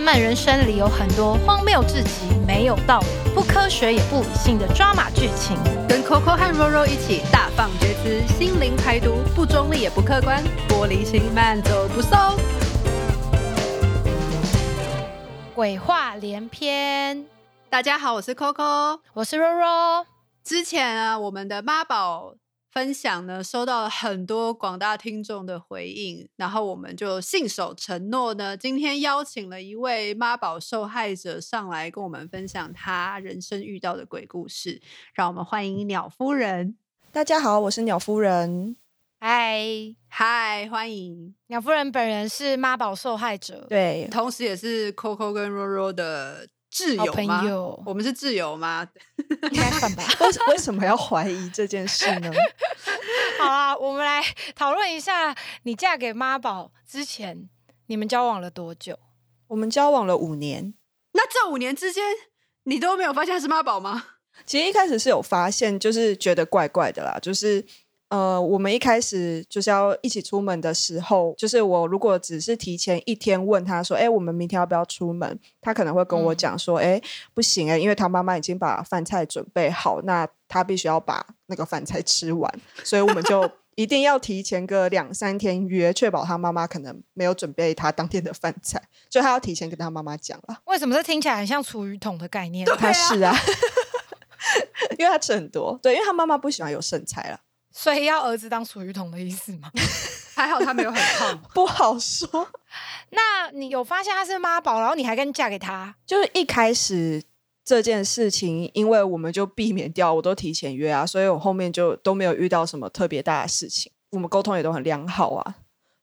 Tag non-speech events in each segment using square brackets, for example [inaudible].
漫漫人生里有很多荒谬至极、没有道理、不科学也不理性的抓马剧情。跟 Coco 和 Roro 一起大放厥词，心灵排毒，不中立也不客观，玻璃心慢走不送。鬼话连篇，大家好，我是 Coco。我是 Roro。之前啊，我们的妈宝分享呢，收到了很多广大听众的回应，然后我们就信守承诺呢，今天邀请了一位妈宝受害者上来跟我们分享他人生遇到的鬼故事，让我们欢迎鸟夫人。大家好，我是鸟夫人。嗨，嗨，欢迎！鸟夫人本人是妈宝受害者，对，同时也是 Coco 跟 Roro 的挚友吗？友我们是挚友吗？应该算吧。为为什么要怀疑这件事呢？[laughs] 好啊，我们来讨论一下，你嫁给妈宝之前，你们交往了多久？我们交往了五年，那这五年之间，你都没有发现他是妈宝吗？其实一开始是有发现，就是觉得怪怪的啦，就是。呃，我们一开始就是要一起出门的时候，就是我如果只是提前一天问他说，哎，我们明天要不要出门？他可能会跟我讲说，哎、不行哎、因为他妈妈已经把饭菜准备好，那他必须要把那个饭菜吃完，所以我们就 [laughs] 一定要提前个两三天约，确保他妈妈可能没有准备他当天的饭菜，就他要提前跟他妈妈讲了。为什么这听起来很像厨余桶的概念？他是啊，[laughs] 因为他吃很多，对，因为他妈妈不喜欢有剩菜了，所以要儿子当厨余桶的意思吗？[laughs] 还好他没有很胖。[laughs] 不好说。[laughs] 那你有发现他是妈宝，然后你还跟嫁给他？就是一开始这件事情，因为我们就避免掉，我都提前约啊，所以我后面就都没有遇到什么特别大的事情，我们沟通也都很良好啊，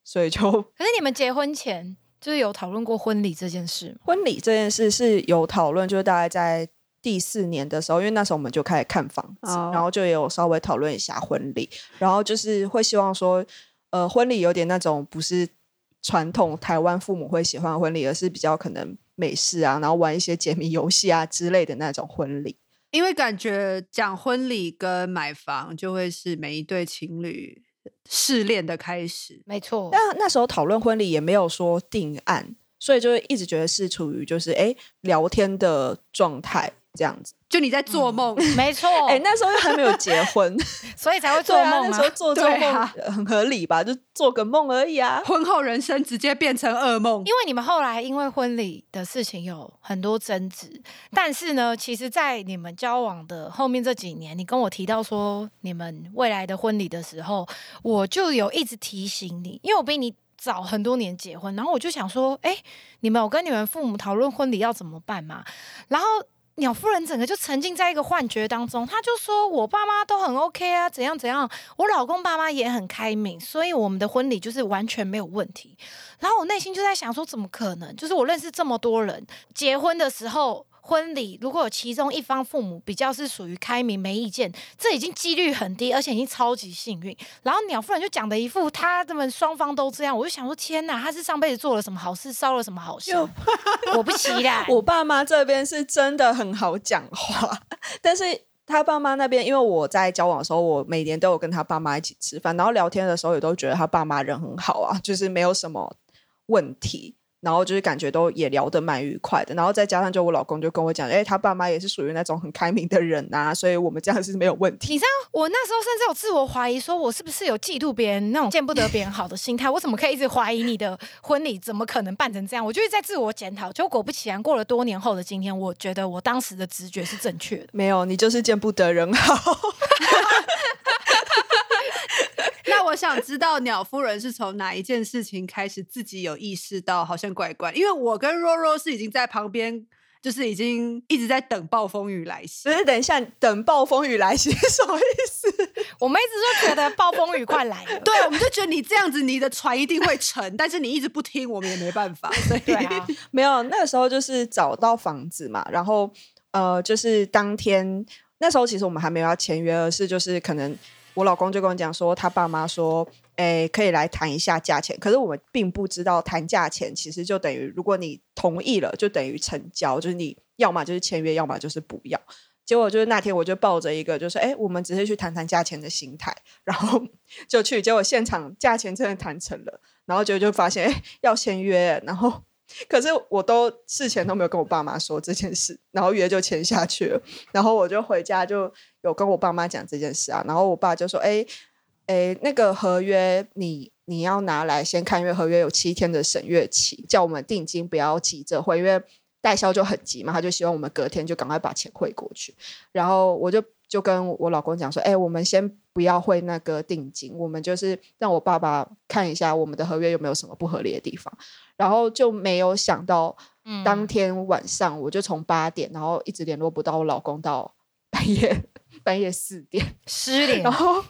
所以就可是你们结婚前就是有讨论过婚礼这件事吗？婚礼这件事是有讨论，就是大概在第四年的时候，因为那时候我们就开始看房子，哦然后就有稍微讨论一下婚礼，然后就是会希望说，呃，婚礼有点那种不是传统台湾父母会喜欢的婚礼，而是比较可能美式啊，然后玩一些解谜游戏啊之类的那种婚礼。因为感觉讲婚礼跟买房就会是每一对情侣试恋的开始。没错，但那时候讨论婚礼也没有说定案，所以就会一直觉得是处于就是哎聊天的状态这样子。就你在做梦，没错，[laughs] 哎、那时候又还没有结婚，[laughs] 所以才会做梦啊那时候。做做梦、很合理吧？就做个梦而已啊。婚后人生直接变成噩梦。因为你们后来因为婚礼的事情有很多争执，但是呢，其实，在你们交往的后面这几年，你跟我提到说你们未来的婚礼的时候，我就有一直提醒你，因为我比你早很多年结婚，然后我就想说，哎，你们有跟你们父母讨论婚礼要怎么办吗？然后。鸟夫人整个就沉浸在一个幻觉当中，她就说：“我爸妈都很 OK 啊，怎样怎样，我老公爸妈也很开明，所以我们的婚礼就是完全没有问题。”然后我内心就在想说，怎么可能？就是我认识这么多人，结婚的时候。婚礼如果有其中一方父母比较是属于开明没意见，这已经几率很低，而且已经超级幸运。然后鸟夫人就讲的一副他们双方都这样，我就想说天哪，他是上辈子做了什么好事，烧了什么好香？果不其然，[laughs] 我爸妈这边是真的很好讲话，[laughs] 但是他爸妈那边，因为我在交往的时候，我每年都有跟他爸妈一起吃饭，然后聊天的时候也都觉得他爸妈人很好啊，就是没有什么问题。然后就是感觉都也聊得蛮愉快的，然后再加上就我老公就跟我讲，哎，他爸妈也是属于那种很开明的人呐、所以我们这样是没有问题。你知道，我那时候甚至有自我怀疑，说我是不是有嫉妒别人那种见不得别人好的心态？我怎么可以一直怀疑你的婚礼怎么可能办成这样？我就是在自我检讨。结果果不其然，过了多年后的今天，我觉得我当时的直觉是正确的。没有，你就是见不得人好。[laughs] 那我想知道鸟夫人是从哪一件事情开始自己有意识到好像怪怪？因为我跟 Roro 是已经在旁边，就是已经一直在等暴风雨来袭只。是等一下，等暴风雨来袭 [laughs] 是什么意思？[laughs] 我们一直就觉得暴风雨快来了。对，我们就觉得你这样子，你的船一定会沉，但是你一直不听，我们也没办法。所以，对啊，[laughs] 没有，那个时候就是找到房子嘛，然后呃，就是当天那时候其实我们还没有要签约，而是就是可能我老公就跟我讲说，他爸妈说，哎，可以来谈一下价钱。可是我们并不知道谈价钱其实就等于，如果你同意了，就等于成交，就是你要么就是签约，要么就是不要。结果就是那天我就抱着一个就是哎，我们只是去谈谈价钱的心态，然后 [laughs] 就去，结果现场价钱真的谈成了，然后结果就发现哎要签约，然后可是我都事前都没有跟我爸妈说这件事，然后约就签下去了，然后我就回家就有跟我爸妈讲这件事啊，然后我爸就说：“哎哎，那个合约你你要拿来先看，因为合约有七天的审阅期，叫我们定金不要急着汇，因为代销就很急嘛，他就希望我们隔天就赶快把钱汇过去。然后我就就跟我老公讲说：，哎，我们先不要汇那个定金，我们就是让我爸爸看一下我们的合约有没有什么不合理的地方。”然后就没有想到，当天晚上我就从八点，然后一直联络不到我老公到半夜半夜四点失联，然后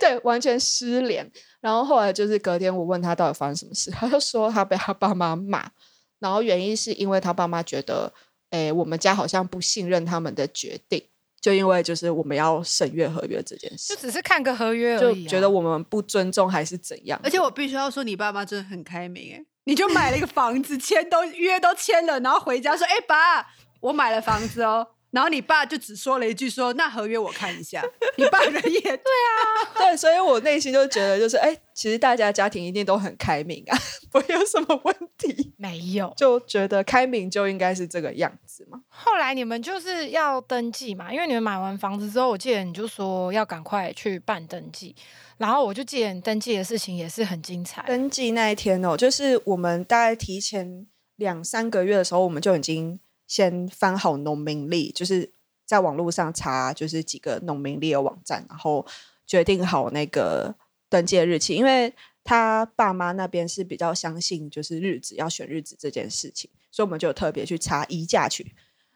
对完全失联。然后后来就是隔天我问他到底发生什么事，[laughs] 他就说他被他爸妈骂，然后原因是因为他爸妈觉得，哎，我们家好像不信任他们的决定，就因为就是我们要审阅合约这件事，就只是看个合约而已，觉得我们不尊重还是怎样？而且我必须要说，你爸妈真的很开明哎。你就 [laughs] 买了一个房子，签都约都签了，然后回家说：“哎，爸，我买了房子哦。”然后你爸就只说了一句：“说那合约我看一下。”你爸人也 [laughs] 对啊，对，所以我内心就觉得，就是哎，其实大家家庭一定都很开明啊，[laughs] 不会有什么问题。没有，就觉得开明就应该是这个样子嘛。后来你们就是要登记嘛，因为你们买完房子之后，我记得你就说要赶快去办登记。然后我就记得登记的事情也是很精彩。登记那一天哦，就是我们大概提前两三个月的时候，我们就已经先翻好农民历，就是在网络上查，就是几个农民历的网站，然后决定好那个登记的日期。因为他爸妈那边是比较相信，就是日子要选日子这件事情，所以我们就特别去查移嫁去，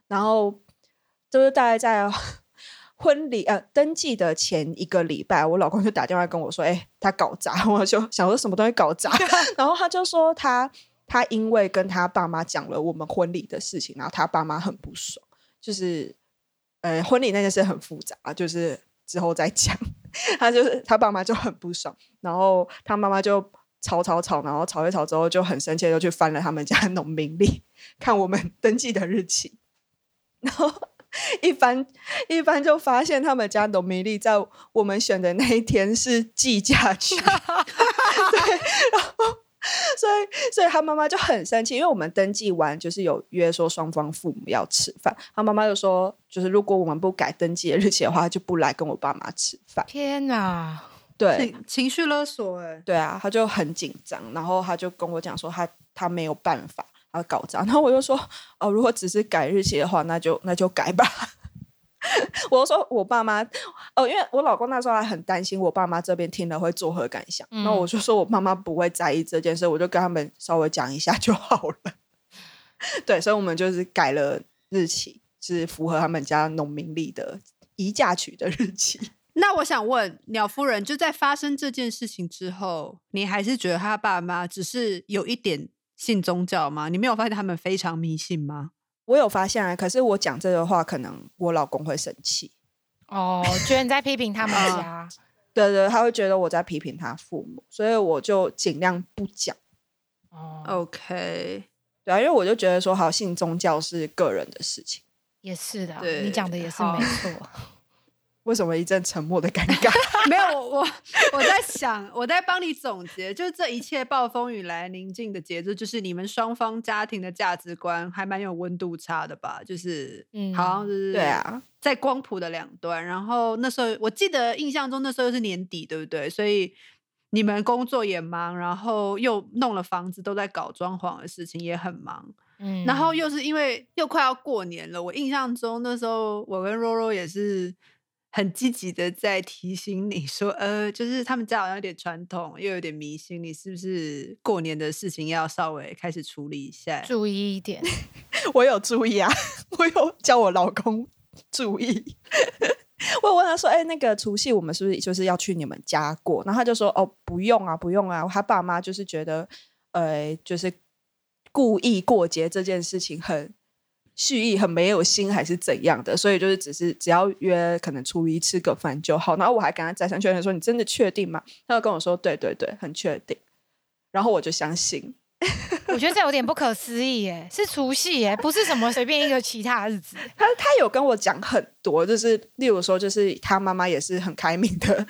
然后就是大概在。[laughs] 婚礼呃，登记的前一个礼拜，我老公就打电话跟我说：“哎，他搞砸。”我就想说什么东西搞砸，[laughs] 然后他就说他他因为跟他爸妈讲了我们婚礼的事情，然后他爸妈很不爽，就是呃，婚礼那件事很复杂，就是之后再讲。[laughs] 他就是他爸妈就很不爽，然后他妈妈就吵吵吵，然后吵一吵之后就很生气，就去翻了他们家农民历，看我们登记的日期，[laughs] 然后。一翻一翻就发现他们家农民历在我们选的那一天是计价去，[laughs] 对，然后 [laughs] 所以所以他妈妈就很生气，因为我们登记完就是有约说双方父母要吃饭，他妈妈就说就是如果我们不改登记的日期的话，就不来跟我爸妈吃饭。天哪，对，情绪勒索哎，对啊，他就很紧张，然后他就跟我讲说他他没有办法。他，搞砸！然后我就说，哦，如果只是改日期的话，那就那就改吧。[laughs] 我说我爸妈，哦，因为我老公那时候还很担心我爸妈这边听了会作何感想。那我就说我妈妈不会在意这件事，我就跟他们稍微讲一下就好了。[laughs] 对，所以我们就是改了日期，是符合他们家农民历的移嫁娶的日期。[laughs] 那我想问鸟夫人，就在发生这件事情之后，你还是觉得他爸妈只是有一点？信宗教吗？你没有发现他们非常迷信吗？我有发现啊，可是我讲这个话，可能我老公会生气哦，觉得你在批评他们家。[laughs] 对对，他会觉得我在批评他父母，所以我就尽量不讲。哦，OK，对啊，因为我就觉得说，好，信宗教是个人的事情。也是的，你讲的也是没错。为什么一阵沉默的尴尬？[laughs] 没有，我我在想，[laughs] 我在帮你总结，就是这一切暴风雨来宁静的节奏，就是你们双方家庭的价值观还蛮有温度差的吧？就是，嗯，好像是对啊，在光谱的两端。然后那时候我记得印象中那时候是年底，对不对？所以你们工作也忙，然后又弄了房子，都在搞装潢的事情，也很忙。嗯，然后又是因为又快要过年了，我印象中那时候我跟若若也是。很积极的在提醒你说，呃，就是他们家好像有点传统，又有点迷信，你是不是过年的事情要稍微开始处理一下，注意一点？[laughs] 我有注意啊，[laughs] 我有叫我老公注意。我问他说，哎，那个除夕我们是不是就是要去你们家过？然后他就说，哦，不用啊，不用啊。他爸妈就是觉得，呃，就是故意过节这件事情很。蓄意很没有心还是怎样的，所以就是只是只要约可能初一吃个饭就好。然后我还跟他再三确认说：“你真的确定吗？”他就跟我说：“对对对，很确定。”然后我就相信。[laughs] 我觉得这有点不可思议耶，是除夕耶，不是什么随便一个其他日子。他他有跟我讲很多，就是例如说，就是他妈妈也是很开明的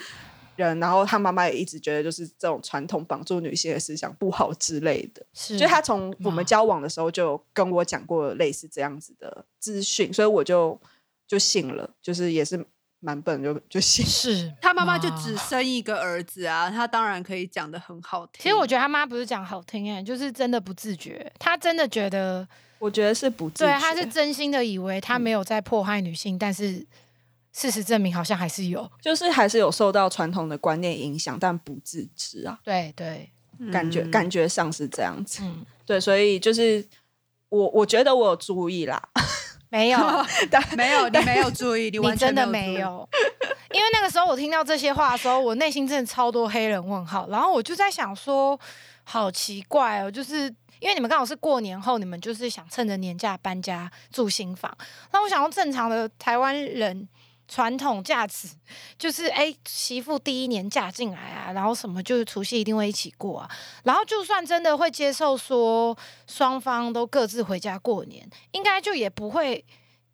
人，然后他妈妈也一直觉得就是这种传统绑住女性的思想不好之类的。是，就他从我们交往的时候就跟我讲过类似这样子的资讯，所以我就就信了，就是也是蛮笨就就信。是 [laughs] 他妈妈就只生一个儿子啊，他当然可以讲的很好听。其实我觉得他妈不是讲好听哎，就是真的不自觉，他真的觉得，我觉得是不自对，觉，他是真心的以为他没有在迫害女性，但是事实证明好像还是有。就是还是有受到传统的观念影响，但不自知啊，对对，感觉、嗯感觉上是这样子。嗯，对，所以就是我我觉得我有注意啦，没有，[laughs] 没有，你没有注意，你你完全真的。没有。因为那个时候我听到这些话的时候，我内心真的超多黑人问号，然后我就在想说，好奇怪哦，就是因为你们刚好是过年后，你们就是想趁着年假搬家住新房，那我想用正常的台湾人。传统价值就是，哎、媳妇第一年嫁进来啊，然后什么就是除夕一定会一起过啊，然后就算真的会接受说双方都各自回家过年，应该就也不会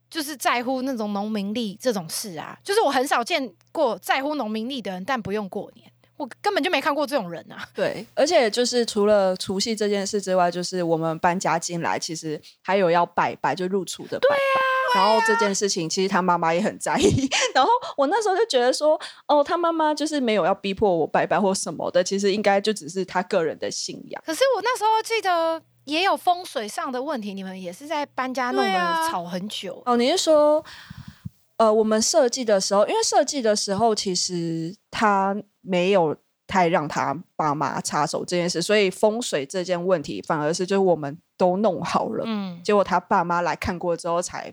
就是在乎那种农民历这种事啊，就是我很少见过在乎农民历的人，但不用过年，我根本就没看过这种人啊。对，而且就是除了除夕这件事之外，就是我们搬家进来，其实还有要拜拜，就入厨的拜拜。然后这件事情，其实他妈妈也很在意。[laughs] 然后我那时候就觉得说，哦，他妈妈就是没有要逼迫我拜拜或什么的，其实应该就只是他个人的信仰。可是我那时候记得也有风水上的问题，你们也是在搬家弄得对啊吵很久。哦，你是说，呃，我们设计的时候，因为设计的时候其实他没有太让他爸妈插手这件事，所以风水这件问题反而是就是我们都弄好了，嗯，结果他爸妈来看过之后才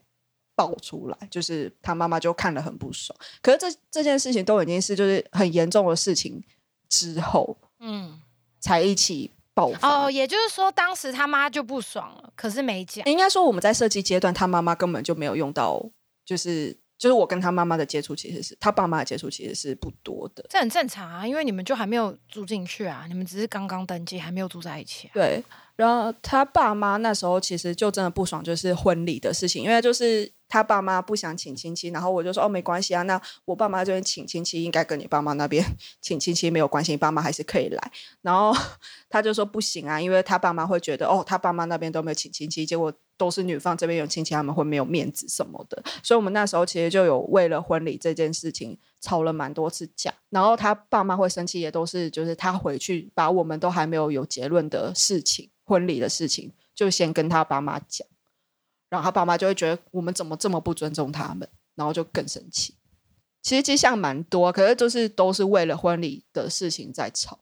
爆出来，就是他妈妈就看了很不爽。可是这这件事情都已经是就是很严重的事情之后嗯，才一起爆发。哦，也就是说当时他妈就不爽了，可是没讲。应该说我们在设计阶段，他妈妈根本就没有用到，就是就是我跟他妈妈的接触其实是他爸妈的接触其实是不多的。这很正常啊，因为你们就还没有住进去啊，你们只是刚刚登记，还没有住在一起、啊。对，然后他爸妈那时候其实就真的不爽，就是婚礼的事情，因为就是他爸妈不想请亲戚，然后我就说哦没关系啊，那我爸妈这边请亲戚应该跟你爸妈那边 [laughs] 请亲戚没有关系，你爸妈还是可以来。然后 [laughs] 他就说不行啊，因为他爸妈会觉得哦他爸妈那边都没有请亲戚，结果都是女方这边有亲戚，他们会没有面子什么的。所以我们那时候其实就有为了婚礼这件事情吵了蛮多次架，然后他爸妈会生气，也都是就是他回去把我们都还没有有结论的事情，婚礼的事情，就先跟他爸妈讲，然后他爸妈就会觉得我们怎么这么不尊重他们，然后就更生气。其实迹象蛮多，可是就是都是为了婚礼的事情在吵。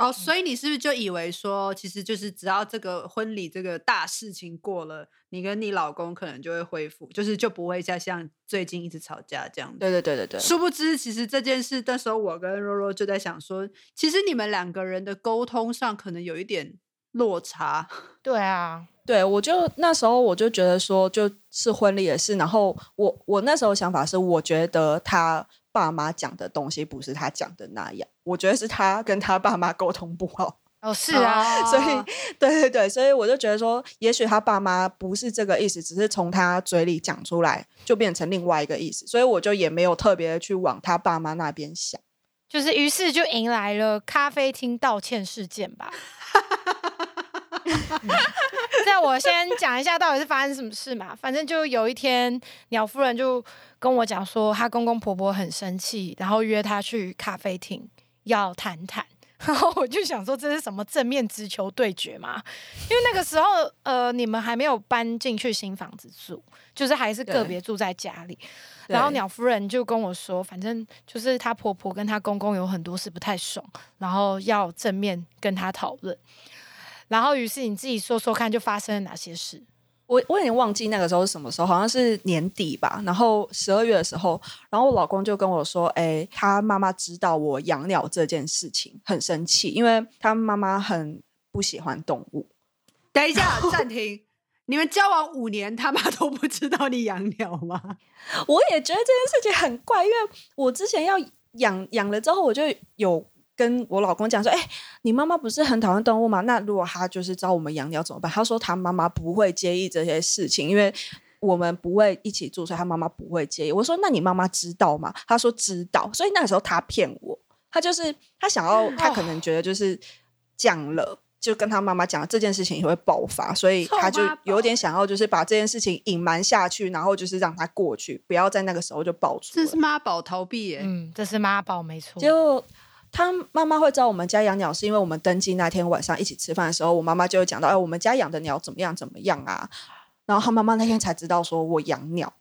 哦，所以你是不是就以为说，其实就是只要这个婚礼这个大事情过了，你跟你老公可能就会恢复，就是就不会再像最近一直吵架这样子。对对对对对，殊不知，其实这件事，那时候我跟若若就在想说，其实你们两个人的沟通上可能有一点落差。[laughs] 对啊，对，我就那时候我就觉得说，就是婚礼的事。然后我我那时候想法是，我觉得他爸妈讲的东西不是他讲的那样，我觉得是他跟他爸妈沟通不好。哦是啊，所以哦对对对，所以我就觉得说，也许他爸妈不是这个意思，只是从他嘴里讲出来，就变成另外一个意思。所以我就也没有特别去往他爸妈那边想。就是于是就迎来了咖啡厅道歉事件吧。[laughs] [laughs] 嗯这我先讲一下到底是发生什么事嘛。反正就有一天，鸟夫人就跟我讲说，她公公婆婆很生气，然后约她去咖啡厅要谈谈。然后我就想说，这是什么正面直球对决嘛？因为那个时候，呃，你们还没有搬进去新房子住，就是还是个别住在家里。然后鸟夫人就跟我说，反正就是她婆婆跟她公公有很多事不太爽，然后要正面跟她讨论。然后于是你自己说说看，就发生了哪些事？我我有点忘记那个时候是什么时候，好像是年底吧。然后十二月的时候，然后我老公就跟我说：“哎，他妈妈知道我养鸟这件事情，很生气，因为他妈妈很不喜欢动物。等一下，[laughs] 暂停。你们交往五年，他妈都不知道你养鸟吗？我也觉得这件事情很怪，因为我之前要养养了之后，我就有跟我老公讲说：“哎、你妈妈不是很讨厌动物吗？那如果她就是知道我们养鸟怎么办？”他说他妈妈不会介意这些事情，因为我们不会一起住，所以他妈妈不会介意。我说：“那你妈妈知道吗？”他说：“知道。”所以那个时候他骗我。他就是他想要，他可能觉得就是讲了，就跟他妈妈讲这件事情也会爆发，所以他就有点想要，就是把这件事情隐瞒下去，然后就是让他过去，不要在那个时候就爆出。这是妈宝逃避耶，嗯，这是妈宝没错。就他妈妈会知道我们家养鸟，是因为我们登记那天晚上一起吃饭的时候，我妈妈就会讲到，哎，我们家养的鸟怎么样怎么样啊？然后他妈妈那天才知道说我养鸟，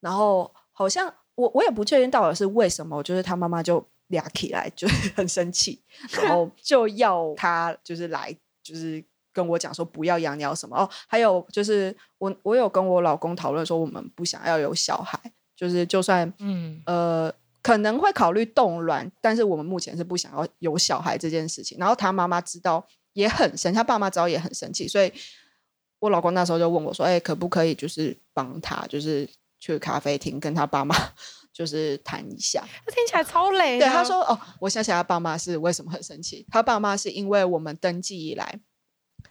然后好像我我也不确定到底是为什么，就是他妈妈就。俩起来就很生气，[laughs] 然后就要他就是来，就是跟我讲说不要养鸟什么哦。还有就是我我有跟我老公讨论说，我们不想要有小孩，就是就算嗯呃可能会考虑冻卵，但是我们目前是不想要有小孩这件事情。然后他妈妈知道也很生，他爸妈知道也很生气，所以我老公那时候就问我说：“哎，可不可以就是帮他，就是去咖啡厅跟他爸妈。[laughs] ”就是谈一下，他听起来超累。对，他说：“哦，我想起他爸妈是为什么很生气。他爸妈是因为我们登记以来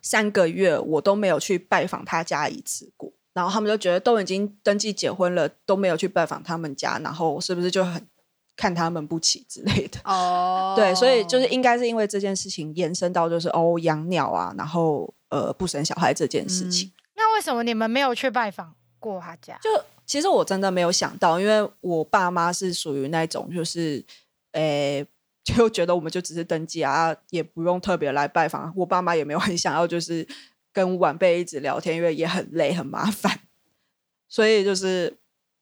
三个月，我都没有去拜访他家一次过。然后他们就觉得都已经登记结婚了，都没有去拜访他们家，然后是不是就很看他们不起之类的？哦，[laughs] 对，所以就是应该是因为这件事情延伸到就是哦养鸟啊，然后呃不生小孩这件事情。那为什么你们没有去拜访过他家？就其实我真的没有想到，因为我爸妈是属于那种，就是，诶，[laughs] 就觉得我们就只是登记啊，也不用特别来拜访。我爸妈也没有很想要，就是跟晚辈一直聊天，因为也很累很麻烦。所以就是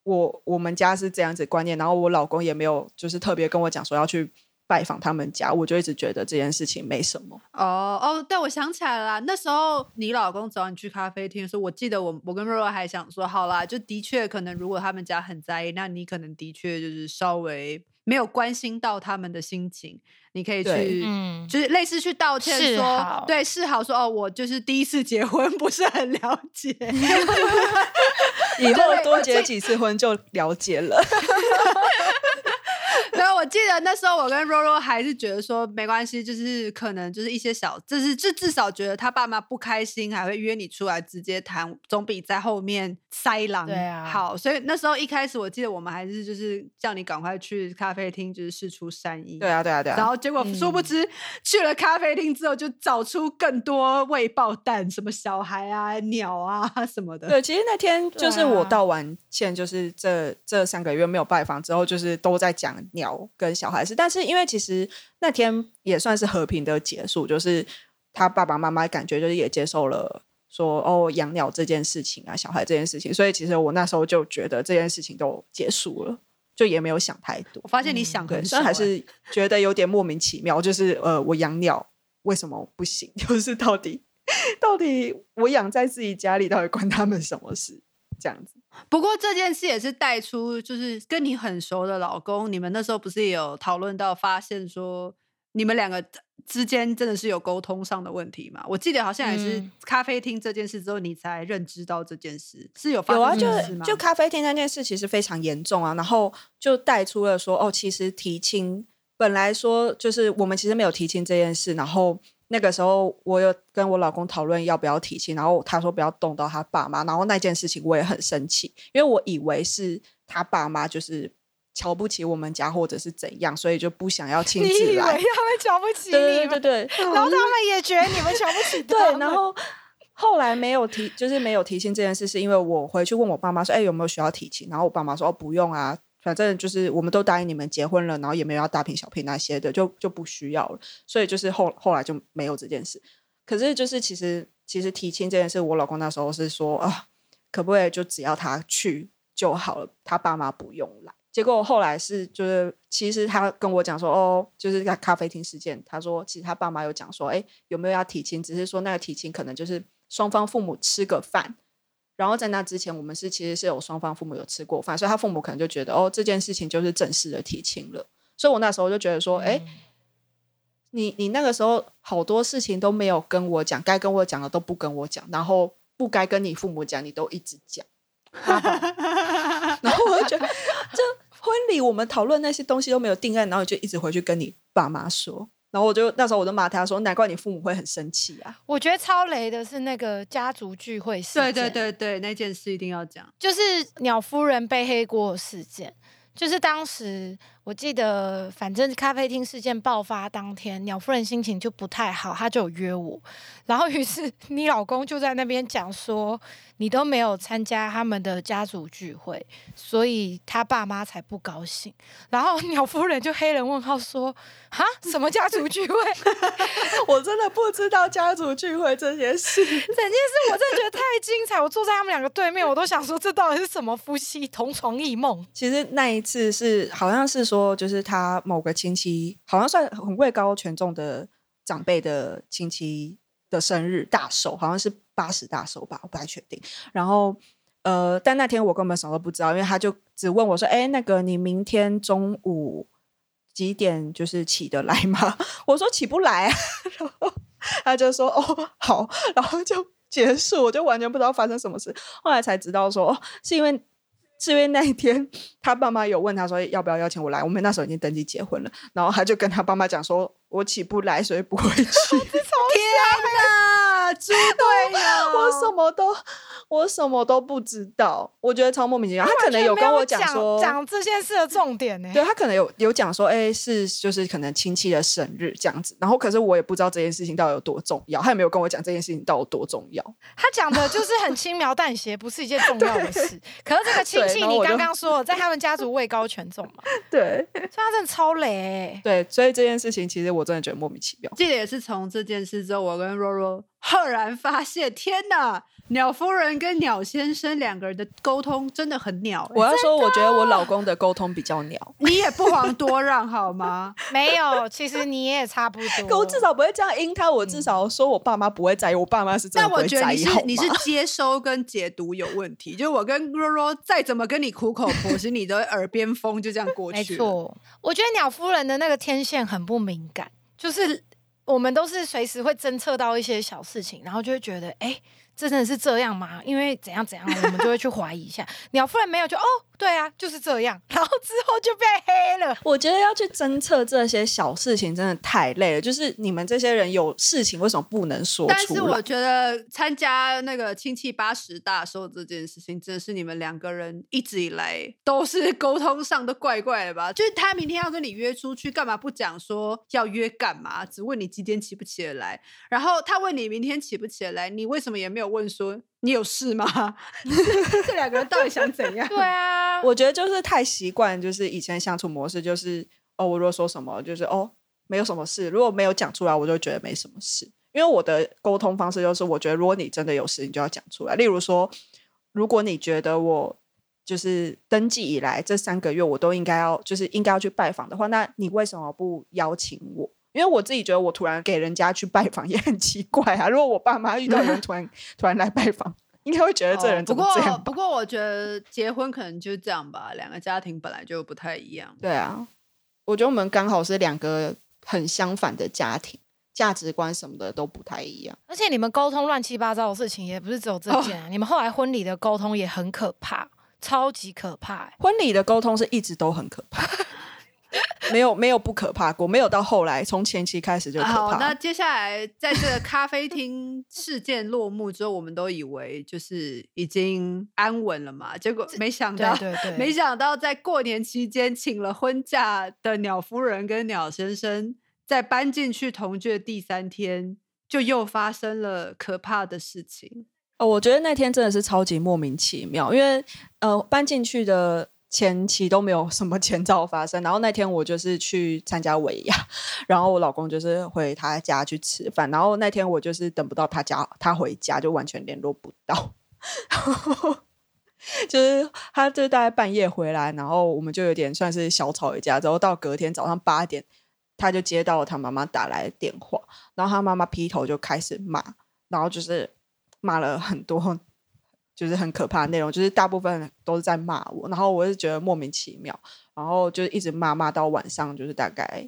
我我们家是这样子观念，然后我老公也没有就是特别跟我讲说要去。拜访他们家，我就一直觉得这件事情没什么。哦哦，但我想起来了，那时候你老公找你去咖啡厅说，我记得我我跟若若还想说，好啦，就的确可能如果他们家很在意，那你可能的确就是稍微没有关心到他们的心情，你可以去，嗯，就是类似去道歉说，对，示好说，哦，我就是第一次结婚，不是很了解，[laughs] 以后多结几次婚就了解了。[laughs] [laughs] 然后我记得那时候我跟若若还是觉得说没关系，就是可能就是一些小，就是就至少觉得他爸妈不开心，还会约你出来直接谈，总比在后面塞狼对啊好。所以那时候一开始我记得我们还是就是叫你赶快去咖啡厅，就是试出善意。对啊，对啊，对啊。然后结果殊不知去了咖啡厅之后，就找出更多未爆弹，什么小孩啊、[laughs] 鸟啊什么的。对，其实那天就是我道完歉，就是这这三个月没有拜访之后，就是都在讲。鸟跟小孩是，但是因为其实那天也算是和平的结束，就是他爸爸妈妈感觉就是也接受了说哦养鸟这件事情啊，小孩这件事情，所以其实我那时候就觉得这件事情都结束了，就也没有想太多。我发现你想很深，还是觉得有点莫名其妙，就是呃，我养鸟为什么不行？[laughs] 就是到底到底我养在自己家里，到底关他们什么事？这样子。不过这件事也是带出，就是跟你很熟的老公，你们那时候不是也有讨论到，发现说你们两个之间真的是有沟通上的问题吗？我记得好像也是咖啡厅这件事之后，你才认知到这件事是有有啊，就就咖啡厅那件事其实非常严重啊，然后就带出了说，哦，其实提亲本来说就是我们其实没有提亲这件事，然后。那个时候，我有跟我老公讨论要不要提亲，然后他说不要动到他爸妈，然后那件事情我也很生气，因为我以为是他爸妈就是瞧不起我们家或者是怎样，所以就不想要亲自来。你以为他们瞧不起 [laughs] 你？对对对，然后他们也觉得你们瞧不起。[laughs] 对，然后后来没有提，就是没有提亲这件事，是因为我回去问我爸妈说，哎，有没有需要提亲？然后我爸妈说，哦，不用啊。反正就是我们都答应你们结婚了，然后也没有要大聘小聘那些的，就就不需要了。所以就是后后来就没有这件事。可是就是其实其实提亲这件事，我老公那时候是说啊，可不可以就只要他去就好了，他爸妈不用来。结果后来是就是其实他跟我讲说哦，就是在咖啡厅事件，他说其实他爸妈有讲说，哎，有没有要提亲？只是说那个提亲可能就是双方父母吃个饭。然后在那之前，我们是其实是有双方父母有吃过饭，所以他父母可能就觉得哦，这件事情就是正式的提亲了。所以我那时候就觉得说，哎，你你那个时候好多事情都没有跟我讲，该跟我讲的都不跟我讲，然后不该跟你父母讲，你都一直讲。[laughs] 然后我就觉得，这婚礼我们讨论那些东西都没有定案，然后就一直回去跟你爸妈说。然后我就那时候我就骂他说：“难怪你父母会很生气啊！”我觉得超雷的是那个家族聚会事件，对对对对，那件事一定要讲，就是鸟夫人背黑锅事件。就是当时我我记得，反正咖啡厅事件爆发当天，鸟夫人心情就不太好，她就有约我，然后于是 [laughs] 你老公就在那边讲说，你都没有参加他们的家族聚会，所以他爸妈才不高兴。然后鸟夫人就黑人问号说，哈，什么家族聚会？[laughs] 我真的不知道家族聚会这件事。[laughs] 整件事我真的觉得太精彩，我坐在他们两个对面，我都想说，这到底是什么夫妻同床异梦？其实那一次是好像是说，就是他某个亲戚，好像算很位高权重的长辈的亲戚的生日大寿，好像是八十大寿吧，我不太确定。然后呃，但那天我根本什么都不知道，因为他就只问我说：“哎，那个你明天中午几点就是起得来吗？” [laughs] 我说：“起不来。”啊。然后他就说：“哦，好。”然后就结束，我就完全不知道发生什么事。后来才知道说，是因为。是因为那一天，[laughs] 他爸妈有问他说要不要邀请我来，我们那时候已经登记结婚了，然后他就跟他爸妈讲说，我起不来，所以不会去。[laughs] 天哪，猪队友！[laughs] 我什么都。我什么都不知道，我觉得超莫名其妙。他可能有跟我讲说讲这件事的重点呢。[laughs] 对他可能有有讲说，哎，是就是可能亲戚的生日这样子。然后可是我也不知道这件事情到底有多重要，他也没有跟我讲这件事情到底有多重要。他讲的就是很轻描淡写，不是一件重要的事。可是这个亲戚，你刚刚说在他们家族位高权重嘛？对，所以他真的超雷。对，所以这件事情其实我我真的觉得莫名其妙。记得也是从这件事之后，我跟若若赫然发现，天哪！鸟夫人跟鸟先生两个人的沟通真的很鸟。我要说，我觉得我老公的沟通比较鸟。[laughs] 你也不遑多让好吗？[laughs] 没有，其实你也差不多。[laughs] 我至少不会这样阴他，我至少说我爸妈不会在意，我爸妈是真的不会在意。但我觉得你是你是接收跟解读有问题。就我跟若若再怎么跟你苦口婆心，你的耳边风就这样过去。没错，我觉得鸟夫人的那个天线很不敏感，就是我们都是随时会侦测到一些小事情，然后就会觉得哎。真的是这样吗？因为怎样怎样，[laughs] 我们就会去怀疑一下。鸟夫人没有就哦，对啊，就是这样。[laughs] 然后之后就被黑了。我觉得要去侦测这些小事情真的太累了。就是你们这些人有事情为什么不能说出来？但是我觉得参加那个亲戚八十大寿这件事情，真的是你们两个人一直以来都是沟通上都怪怪的吧？就是他明天要跟你约出去，干嘛不讲说要约干嘛？只问你几点起不起得来？然后他问你明天起不起得来，你为什么也没有？问说你有事吗？[laughs] 这两个人到底想怎样？对啊，我觉得就是太习惯，就是以前相处模式，就是哦，我如果说什么，就是哦，没有什么事。如果没有讲出来，我就觉得没什么事。因为我的沟通方式就是，我觉得如果你真的有事，你就要讲出来。例如说，如果你觉得我就是登记以来这三个月我都应该要，就是应该要去拜访的话，那你为什么不邀请我？因为我自己觉得，我突然给人家去拜访也很奇怪啊。如果我爸妈遇到人 [laughs] 突然突然来拜访，应该会觉得这人怎么这样？不过我觉得结婚可能就这样吧，两个家庭本来就不太一样。对啊，我觉得我们刚好是两个很相反的家庭，价值观什么的都不太一样。而且你们沟通乱七八糟的事情也不是只有这件啊，你们后来婚礼的沟通也很可怕，超级可怕。婚礼的沟通是一直都很可怕。[laughs] 没有没有不可怕过，没有到后来从前期开始就可怕。好，那接下来在这个咖啡厅事件落幕之后，我们都以为就是已经安稳了嘛，结果没想到，对对，没想到在过年期间请了婚假的鸟夫人跟鸟先生，在搬进去同居的第三天，就又发生了可怕的事情。哦，我觉得那天真的是超级莫名其妙，因为呃，搬进去的。前期都没有什么前兆发生，然后那天我就是去参加尾牙，[laughs] 然后我老公就是回他家去吃饭，然后那天我就是等不到他家，他回家就完全联络不到，[laughs] 就是他就大概半夜回来，然后我们就有点算是小吵一架，之后到隔天早上八点，他就接到了他妈妈打来的电话，然后他妈妈劈头就开始骂，然后就是骂了很多。就是很可怕的内容，就是大部分都是在骂我，然后我是觉得莫名其妙，然后就一直骂骂到晚上，就是大概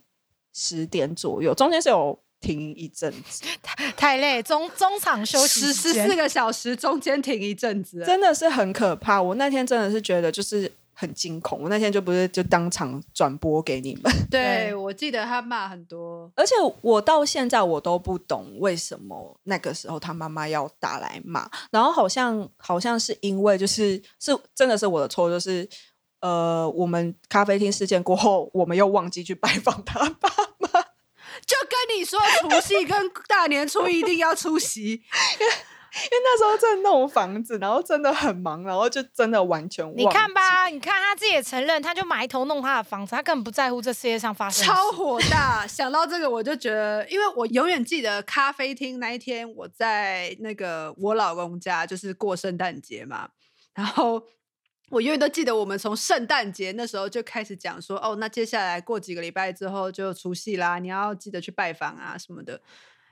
十点左右，中间是有停一阵子，[laughs] 太累，中中场休息十十四个小时，中间停一阵子，真的是很可怕。我那天真的是觉得就是。很惊恐，我那天就不是就当场转播给你们。对，我记得他骂很多，而且我到现在我都不懂为什么那个时候他妈妈要打来骂，然后好像好像是因为就是是真的是我的错，就是呃，我们咖啡厅事件过后，我们又忘记去拜访他爸妈，就跟你说，除夕跟大年初一一定要出席。[laughs] 因为那时候在弄房子，然后真的很忙，然后就真的完全忘。你看吧，你看他自己也承认，他就埋头弄他的房子，他根本不在乎这世界上发生。超火大！[laughs] 想到这个，我就觉得，因为我永远记得咖啡厅那一天，我在那个我老公家，就是过圣诞节嘛，然后。我永远都记得，我们从圣诞节那时候就开始讲说，哦，那接下来过几个礼拜之后就除夕啦，你要记得去拜访啊什么的。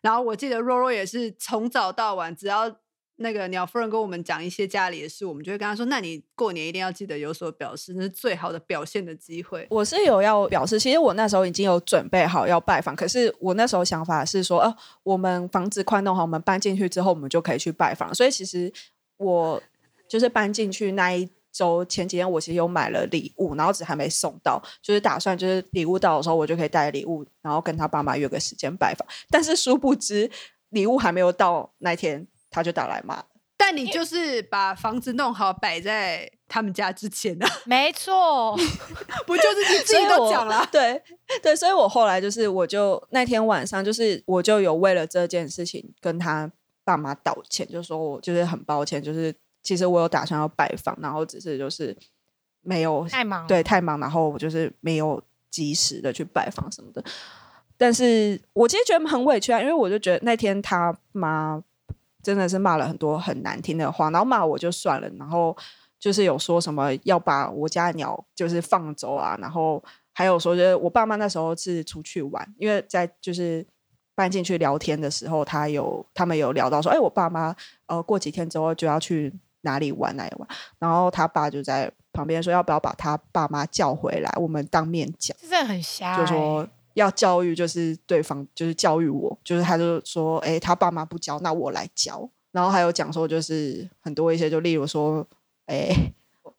然后我记得若若也是从早到晚，只要那个鸟夫人跟我们讲一些家里的事，我们就会跟他说，那你过年一定要记得有所表示，那是最好的表现的机会。我是有要表示，其实我那时候已经有准备好要拜访，可是我那时候想法是说，哦，我们房子快弄好，我们搬进去之后，我们就可以去拜访。所以其实我就是搬进去那一。周前几天我其实有买了礼物，然后只还没送到，就是打算就是礼物到的时候我就可以带礼物，然后跟他爸妈约个时间拜访。但是殊不知礼物还没有到那天，他就打来骂。但你就是把房子弄好摆在他们家之前呢？没错，[laughs] 不就是你自己都讲了？[laughs] 对对，所以我后来就是我就那天晚上就是我就有为了这件事情跟他爸妈道歉，就说我就是很抱歉，就是。其实我有打算要拜访，然后只是就是没有太忙，对，太忙，然后我就是没有及时的去拜访什么的。但是我其实觉得很委屈啊，因为我就觉得那天他妈真的是骂了很多很难听的话，然后骂我就算了，然后就是有说什么要把我家的鸟就是放走啊，然后还有说就是我爸妈那时候是出去玩，因为在就是搬进去聊天的时候，他有他们有聊到说，哎，我爸妈呃过几天之后就要去。哪里玩哪里玩，然后他爸就在旁边说：“要不要把他爸妈叫回来？我们当面讲。”真的很瞎，就说要教育，就是对方就是教育我，就是他就说：“哎，他爸妈不教，那我来教。”然后还有讲说，就是很多一些，就例如说：“哎，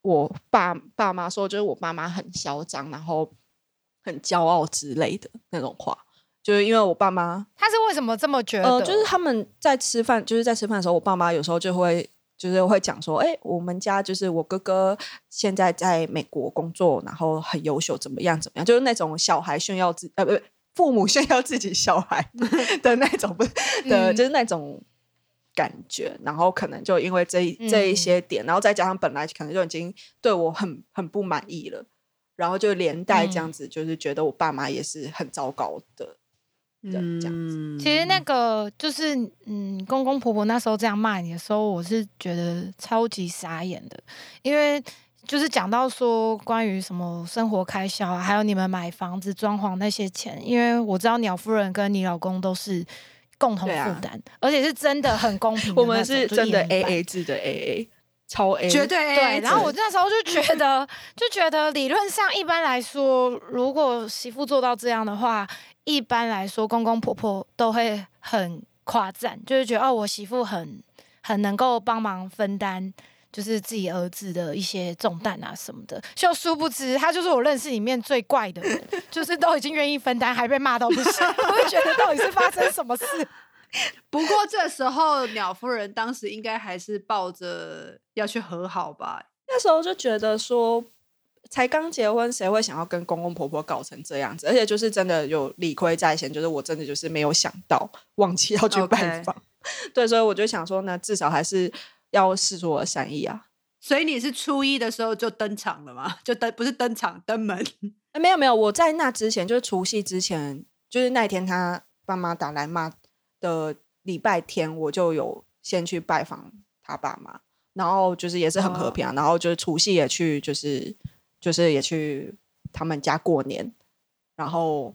我爸爸妈说，就是我爸妈很嚣张，然后很骄傲之类的那种话。”就是因为我爸妈，他是为什么这么觉得？就是他们在吃饭，就是在吃饭的时候，我爸妈有时候就会。就是会讲说，哎，我们家就是我哥哥现在在美国工作，然后很优秀，怎么样怎么样？就是那种小孩炫耀自呃不父母炫耀自己小孩 [laughs] 的那种不的，就是那种感觉。然后可能就因为这这一些点，然后再加上本来可能就已经对我很很不满意了，然后就连带这样子，就是觉得我爸妈也是很糟糕的。嗯，其实那个就是，嗯，公公婆婆那时候这样骂你的时候，我是觉得超级傻眼的，因为就是讲到说关于什么生活开销啊，还有你们买房子装潢那些钱，因为我知道鸟夫人跟你老公都是共同负担，而且是真的很公平，[laughs] 我们是真的 A A 制的 A A，超 A，绝对 A。对，然后我那时候就觉得，就觉得理论上一般来说，如果媳妇做到这样的话。一般来说，公公婆婆都会很夸赞，就是觉得哦，我媳妇很很能够帮忙分担，就是自己儿子的一些重担啊什么的。就殊不知，他就是我认识里面最怪的人，[laughs] 就是都已经愿意分担，还被骂到不行。[laughs] 我会觉得到底是发生什么事？[laughs] 不过这时候，鸟夫人当时应该还是抱着要去和好吧。那时候就觉得说。才刚结婚，谁会想要跟公公婆婆搞成这样子？而且就是真的有理亏在先，就是我真的就是没有想到忘记要去拜访，[laughs] 对，所以我就想说呢，至少还是要示出我的善意啊。所以你是初一的时候就登场了吗？就登不是登场登门？没有没有，我在那之前就是除夕之前，就是那天他爸妈打来骂的礼拜天，我就有先去拜访他爸妈，然后就是也是很和平啊，然后就是除夕也去就是。就是也去他们家过年，然后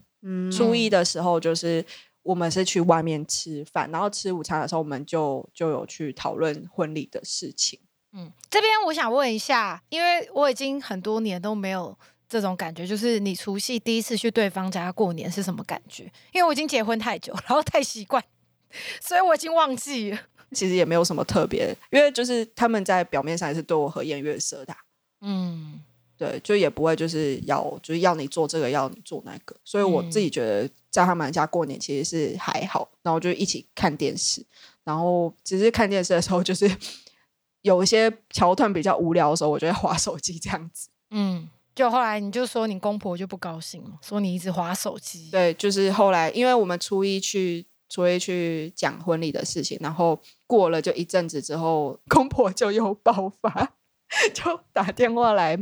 初一的时候，就是我们是去外面吃饭，然后吃午餐的时候，我们就就有去讨论婚礼的事情。嗯，这边我想问一下，因为我已经很多年都没有这种感觉，就是你除夕第一次去对方家过年是什么感觉？因为我已经结婚太久，然后太习惯，[laughs] 所以我已经忘记了。其实也没有什么特别，因为就是他们在表面上也是对我和颜悦色的。嗯。对，就也不会就是要就是要你做这个，要你做那个，所以我自己觉得在他们家过年其实是还好，然后就一起看电视，然后只是看电视的时候，就是 [laughs] 有一些桥段比较无聊的时候，我就会划手机这样子。嗯，就后来你就说你公婆就不高兴了，说你一直划手机。对，就是后来因为我们初一去初一去讲婚礼的事情，然后过了就一阵子之后，公婆就又爆发，[laughs] 就打电话来。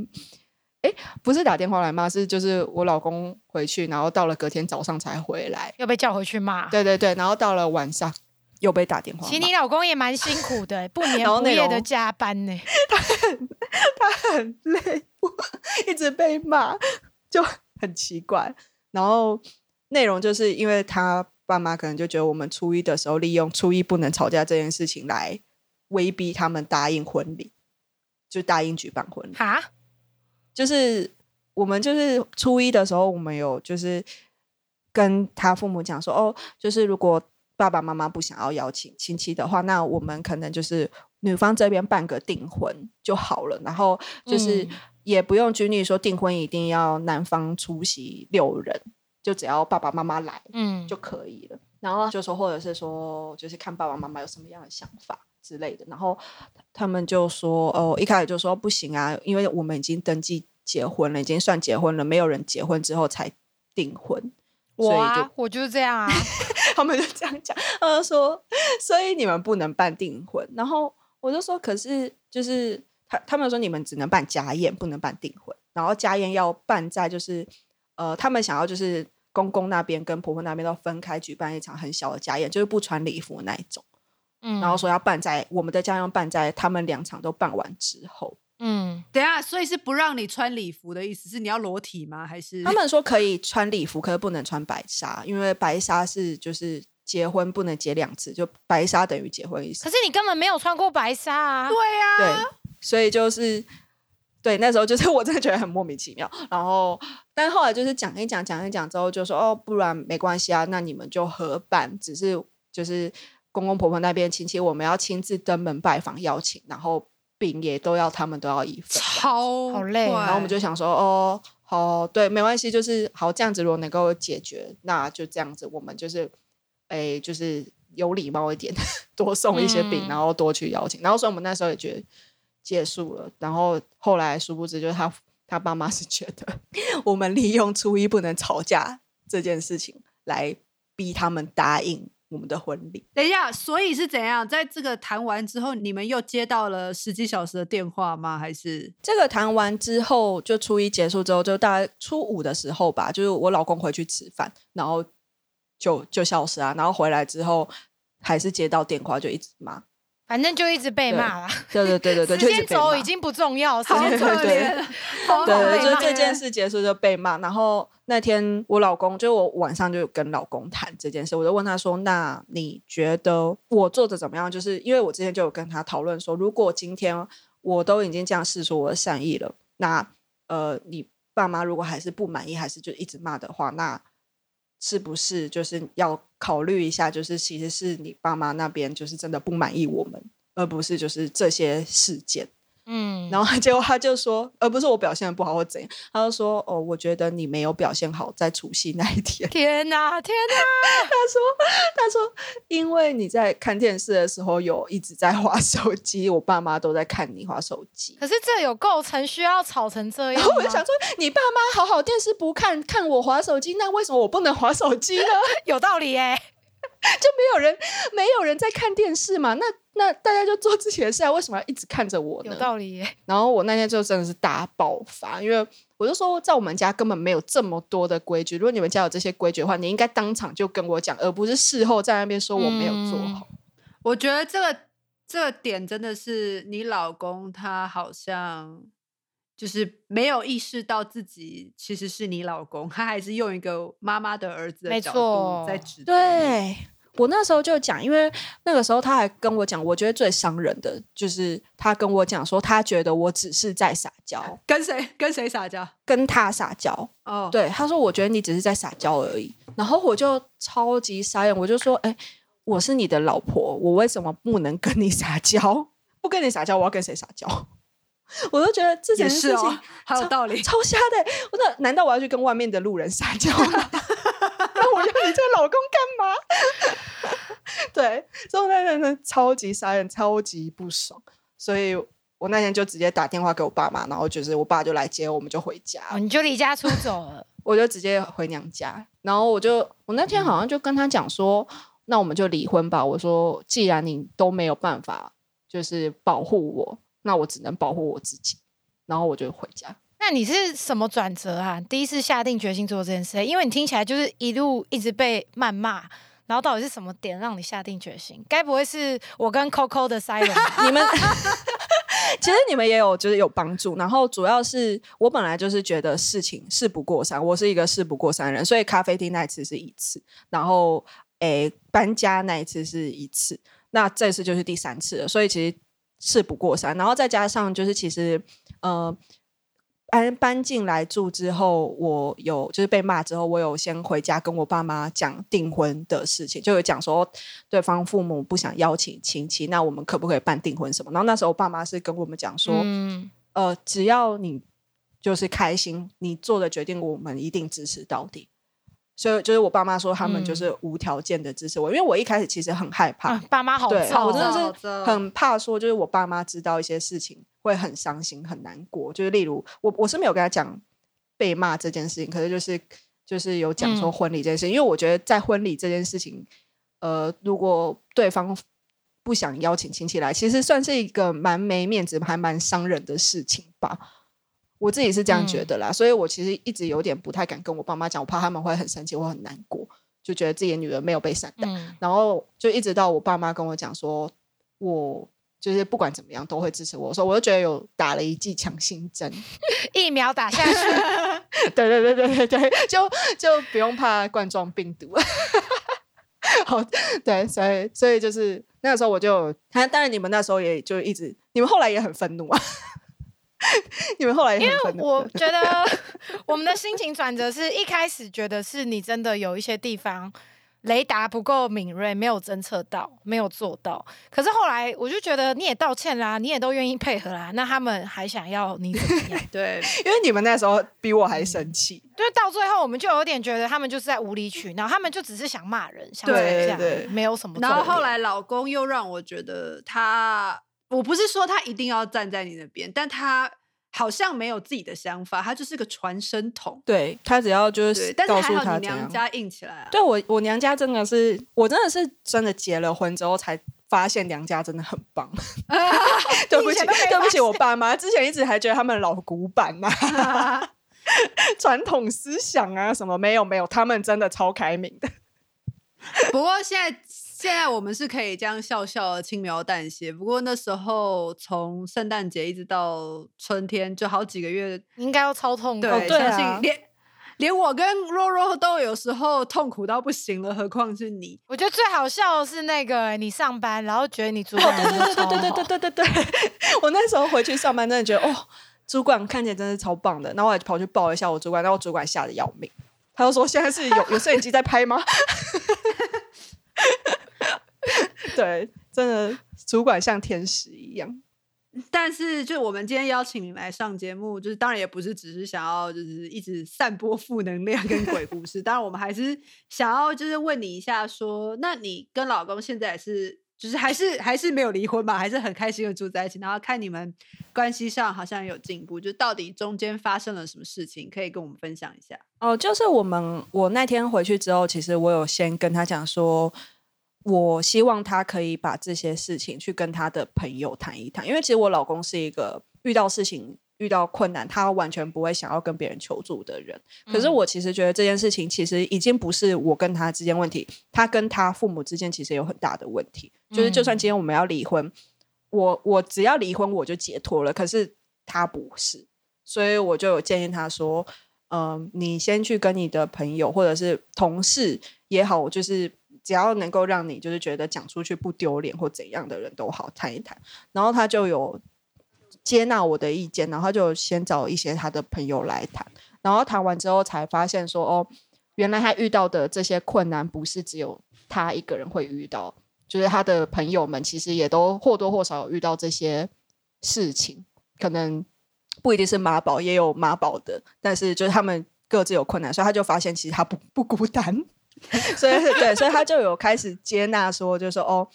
哎，不是打电话来骂，是就是我老公回去，然后到了隔天早上才回来，又被叫回去骂。对对对，然后到了晚上又被打电话。其实你老公也蛮辛苦的，不眠不夜的加班呢。[laughs] 他很他很累，一直被骂，就很奇怪。然后内容就是因为他爸妈可能就觉得我们初一的时候利用初一不能吵架这件事情来威逼他们答应婚礼，就答应举办婚礼。哈？就是我们就是初一的时候，我们有就是跟他父母讲说，哦，就是如果爸爸妈妈不想要邀请亲戚的话，那我们可能就是女方这边办个订婚就好了，然后就是也不用拘泥说订婚一定要男方出席六人，就只要爸爸妈妈来，嗯，就可以了。然后就说，或者是说，就是看爸爸妈妈有什么样的想法。之类的，然后他们就说：“哦，一开始就说不行啊，因为我们已经登记结婚了，已经算结婚了，没有人结婚之后才订婚。”我啊，我就是这样啊，[laughs] 他们就这样讲。他说：“所以你们不能办订婚。”然后我就说：“可是就是他他们说你们只能办家宴，不能办订婚。然后家宴要办在就是呃，他们想要就是公公那边跟婆婆那边都分开举办一场很小的家宴，就是不穿礼服那一种。”然后说要办在我们的家要办在他们两场都办完之后。嗯，等下，所以是不让你穿礼服的意思是你要裸体吗？还是他们说可以穿礼服，可是不能穿白纱，因为白纱是就是结婚不能结两次，就白纱等于结婚意思。可是你根本没有穿过白纱啊！对呀，对，所以就是对那时候就是 [laughs] 我真的觉得很莫名其妙。然后，但后来就是讲一讲讲一讲之后，就说哦，不然没关系啊，那你们就合办，只是就是。公公婆婆那边亲戚，我们要亲自登门拜访邀请，然后饼也都要他们都要一份，超好累。然后我们就想说，哦，好，对，没关系，就是好这样子，如果能够解决，那就这样子，我们就是，哎，就是有礼貌一点，[laughs] 多送一些饼，然后多去邀请。然后所以我们那时候也觉得结束了。然后后来殊不知，就是他他爸妈是觉得 [laughs] 我们利用初一不能吵架这件事情来逼他们答应。我们的婚礼，等一下，所以是怎样？在这个谈完之后，你们又接到了十几小时的电话吗？还是这个谈完之后，就初一结束之后，就大概初五的时候吧，就是我老公回去吃饭，然后就就消失啊，然后回来之后还是接到电话，就一直骂。反正就一直被骂了，对对对对对，[laughs] 时间轴已经不重要，时间可怜，对，就这件事结束就被骂。然后那天我老公，就我晚上就跟老公谈这件事，我就问他说：“那你觉得我做的怎么样？”就是因为我之前就有跟他讨论说，如果今天我都已经这样示出我的善意了，那呃，你爸妈如果还是不满意，还是就一直骂的话，那是不是就是要？考虑一下，就是其实是你爸妈那边就是真的不满意我们，而不是就是这些事件。嗯，然后 [laughs] 结果他就说，而不是我表现的不好或怎样，他就说，哦，我觉得你没有表现好在除夕那一天。[laughs] 天哪，天哪！他说，他说，因为你在看电视的时候有一直在划手机，我爸妈都在看你划手机。可是这有构成需要吵成这样我就想说，你爸妈好好电视不看，看我划手机，那为什么我不能划手机呢？[laughs] 有道理哎。就没有人，没有人在看电视嘛？那那大家就做自己的事啊，为什么要一直看着我呢？有道理。然后我那天就真的是大爆发，因为我就说，在我们家根本没有这么多的规矩。如果你们家有这些规矩的话，你应该当场就跟我讲，而不是事后在那边说我没有做好。我觉得这个这个点真的是你老公他好像。就是没有意识到自己其实是你老公，他还是用一个妈妈的儿子的角度在指。对我那时候就讲，因为那个时候他还跟我讲，我觉得最伤人的就是他跟我讲说，他觉得我只是在撒娇，[laughs] 跟谁跟谁撒娇，跟他撒娇。哦，对，他说我觉得你只是在撒娇而已。然后我就超级傻眼，我就说，哎，我是你的老婆，我为什么不能跟你撒娇？不跟你撒娇，我要跟谁撒娇？[laughs] 我都觉得这件事情好有道理，超瞎的。我说，难道我要去跟外面的路人撒娇吗？[laughs] 那我要你这个老公干嘛？[laughs] 对，所以那天那超级傻眼，超级不爽。所以我那天就直接打电话给我爸妈，然后就是我爸就来接我，们就回家。哦，你就离家出走了。[laughs] 我就直接回娘家，然后我就我那天好像就跟他讲说，那我们就离婚吧。我说，既然你都没有办法就是保护我，那我只能保护我自己。然后我就回家。那你是什么转折啊？第一次下定决心做这件事，因为你听起来就是一路一直被谩骂，然后到底是什么点让你下定决心？该不会是我跟 Coco 的 Siren？[laughs] 你们 [laughs] 其实你们也有就是有帮助，然后主要是我本来就是觉得事情事不过三，我是一个事不过三人，所以咖啡厅那一次是一次，然后诶搬家那一次是一次，那这次就是第三次了，所以其实事不过三，然后再加上就是其实呃。搬搬进来住之后，我有就是被骂之后，我有先回家跟我爸妈讲订婚的事情，就有讲说对方父母不想邀请亲戚，那我们可不可以办订婚什么？然后那时候我爸妈是跟我们讲说，嗯呃，只要你就是开心，你做的决定我们一定支持到底。所以就是我爸妈说他们就是无条件的支持我，因为我一开始其实很害怕，爸妈好，吵，我真的是很怕说就是我爸妈知道一些事情。会很伤心很难过，就是例如我我是没有跟他讲被骂这件事情，可是就是就是有讲说婚礼这件事情，因为我觉得在婚礼这件事情，呃，如果对方不想邀请亲戚来，其实算是一个蛮没面子、还蛮伤人的事情吧。我自己是这样觉得啦，所以我其实一直有点不太敢跟我爸妈讲，我怕他们会很生气，我很难过，就觉得自己的女儿没有被善待。然后就一直到我爸妈跟我讲说，我。就是不管怎么样都会支持我，说我就觉得有打了一剂强心针，[laughs] 疫苗打下去，[laughs] 对对对对对对，就就不用怕冠状病毒。[laughs] 好，对，所以所以就是那个时候我就，当然你们那时候也就一直，你们后来也很愤怒啊，[laughs] 你们后来因为。我觉得我们的心情转折是一开始觉得是你真的有一些地方。雷达不够敏锐，没有侦测到，没有做到。可是后来我就觉得你也道歉啦，你也都愿意配合啦，那他们还想要你怎么样？[laughs] 对，因为你们那时候比我还生气。就是到最后，我们就有点觉得他们就是在无理取闹，他们就只是想骂人，想这样，没有什么。然后后来老公又让我觉得他，我不是说他一定要站在你那边，但他。好像没有自己的想法，他就是个传声筒。对他只要就是，但是还好你娘家硬起来啊。对我，我娘家真的是，我真的是真的结了婚之后才发现娘家真的很棒。[laughs] 对不起，对不起，我爸妈之前一直还觉得他们老古板呐，[laughs] 传统思想啊什么没有没有，他们真的超开明的。不过现在。现在我们是可以这样笑笑轻描淡写，不过那时候从圣诞节一直到春天，就好几个月，应该要超痛。对，相信连连我跟若若都有时候痛苦到不行了，何况是你？我觉得最好笑的是那个你上班，然后觉得你主管对对对对对对对对对，我那时候回去上班，真的觉得哦，主管看起来真是超棒的，然后我还跑去抱一下我主管，然后主管吓得要命，他就说现在是有有摄影机在拍吗？[laughs] [laughs] 对，真的主管像天使一样。但是，就我们今天邀请你来上节目，就是当然也不是只是想要就是一直散播负能量跟鬼故事。[laughs] 当然，我们还是想要就是问你一下，说那你跟老公现在是就是还是还是没有离婚嘛？还是很开心的住在一起？然后看你们关系上好像有进步，就到底中间发生了什么事情，可以跟我们分享一下？哦，就是我们我那天回去之后，其实我有先跟他讲说。我希望他可以把这些事情去跟他的朋友谈一谈，因为其实我老公是一个遇到事情、遇到困难，他完全不会想要跟别人求助的人。可是我其实觉得这件事情其实已经不是我跟他之间问题，他跟他父母之间其实有很大的问题。就是就算今天我们要离婚，我我只要离婚我就解脱了，可是他不是，所以我就有建议他说：“嗯，你先去跟你的朋友或者是同事也好，就是。”只要能够让你就是觉得讲出去不丢脸或怎样的人都好谈一谈，然后他就有接纳我的意见，然后就先找一些他的朋友来谈，然后谈完之后才发现说哦，原来他遇到的这些困难不是只有他一个人会遇到，就是他的朋友们其实也都或多或少有遇到这些事情，可能不一定是马宝，也有马宝的，但是就是他们各自有困难，所以他就发现其实他不不孤单。[laughs] 所以对，所以他就有开始接纳说，就说哦，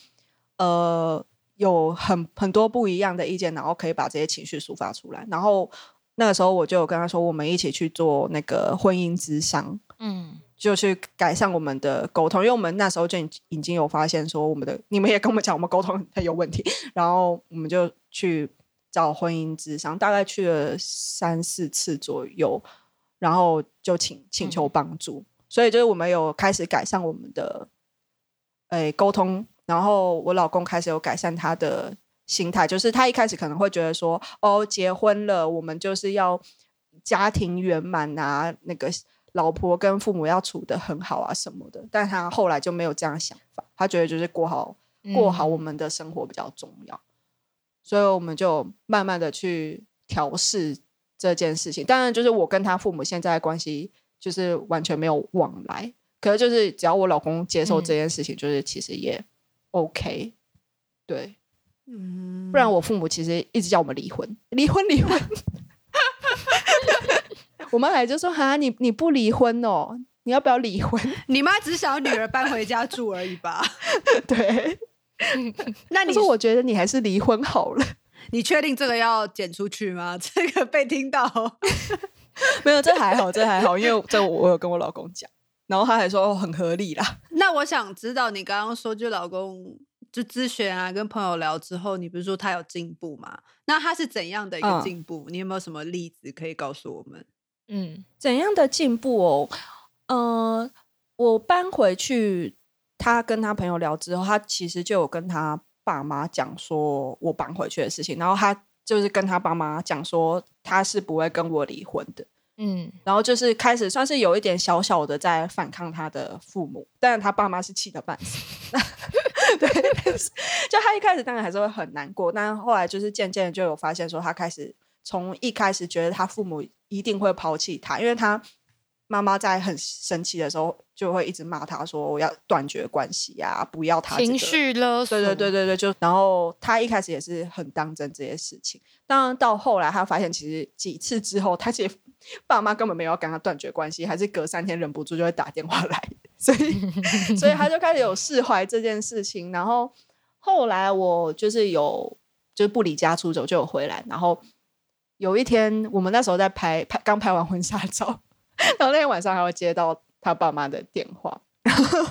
呃，有很很多不一样的意见，然后可以把这些情绪抒发出来。然后那个时候我就有跟他说，我们一起去做那个婚姻之商，嗯。就去改善我们的沟通，因为我们那时候就已已经有发现说，我们的你们也跟我们讲，我们沟通很有问题，然后我们就去找婚姻之商，大概去了三四次左右，然后就请请求帮助，所以就是我们有开始改善我们的诶沟通，然后我老公开始有改善他的心态，就是他一开始可能会觉得说，哦，结婚了，我们就是要家庭圆满啊，那个老婆跟父母要处得很好啊什么的，但他后来就没有这样想法，他觉得就是过好过好我们的生活比较重要，所以我们就慢慢的去调试这件事情。当然，就是我跟他父母现在的关系就是完全没有往来，可是就是只要我老公接受这件事情，就是其实也 OK，对，嗯不然我父母其实一直叫我们离婚，离婚，离婚。[laughs] 我妈来就说：“哈，你你不离婚哦？你要不要离婚 [laughs] 你妈只想要女儿搬回家住而已吧？？[laughs] ”对，那你说：“我觉得你还是离婚好了。你确定这个要剪出去吗？这个被听到，”没有，这还好，这还好，因为这我有跟我老公讲，然后他还说、哦、很合理啦。[laughs] 那我想知道，你刚刚说就老公就咨询啊，跟朋友聊之后，你不是说他有进步吗？那他是怎样的一个嗯进步？你有没有什么例子可以告诉我们？嗯怎样的进步哦？呃，我搬回去，他跟他朋友聊之后，他其实就有跟他爸妈讲说我搬回去的事情，然后他就是跟他爸妈讲说他是不会跟我离婚的，嗯然后就是开始算是有一点小小的在反抗他的父母，但是他爸妈是气得半死。[laughs] 对，就他一开始当然还是会很难过，但后来就是渐渐就有发现说，他开始从一开始觉得他父母一定会抛弃他，因为他妈妈在很生气的时候就会一直骂他说我要断绝关系呀、不要他、这个情绪勒索，对对对对对，就然后他一开始也是很当真这些事情，当然到后来他发现其实几次之后，他其实爸妈根本没有跟他断绝关系，还是隔三天忍不住就会打电话来，所以 [laughs] 所以他就开始有释怀这件事情。然后后来我就是有就是不离家出走就有回来，然后有一天我们那时候在拍拍刚拍完婚纱照，[laughs] 然后那天晚上还会接到他爸妈的电话，[laughs] 然后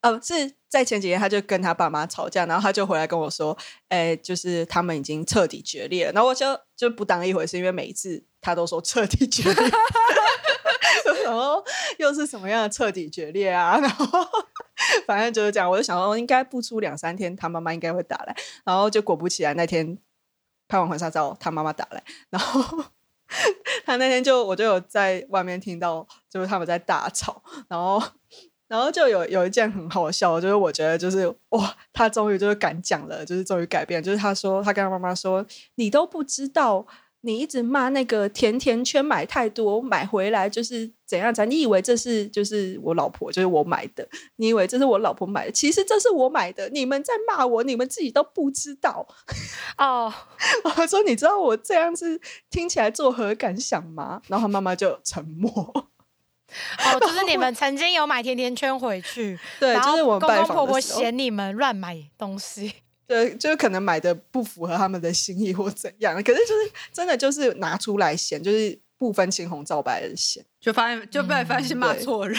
呃是在前几天他就跟他爸妈吵架，然后他就回来跟我说，哎、就是他们已经彻底决裂了，然后我就就不当一回事，因为每一次他都说彻底决裂。[laughs] 然后又是什么样的彻底决裂啊？然后反正就是这样，我就想说应该不出两三天，他妈妈应该会打来。然后就果不其然，那天拍完婚纱照，他妈妈打来，然后 [laughs] 他那天就我就有在外面听到，就是他们在大吵，然后然后就有有一件很好笑，就是我觉得就是哇，他终于就是敢讲了，就是终于改变，就是他说他跟他妈妈说，你都不知道。你一直骂那个甜甜圈买太多，买回来就是怎样怎样？你以为这是就是我老婆，就是我买的？你以为这是我老婆买的？其实这是我买的。你们在骂我，你们自己都不知道。哦，[laughs] 我说你知道我这样子听起来作何感想吗？然后他妈妈就沉默。哦，[laughs] 就是你们曾经有买甜甜圈回去，对，就是我公公婆婆嫌你们乱买东西，对，就是可能买的不符合他们的心意或怎样，可是就是真的就是拿出来嫌，就是不分青红皂白的嫌。就发现就被发现骂对错人，[laughs]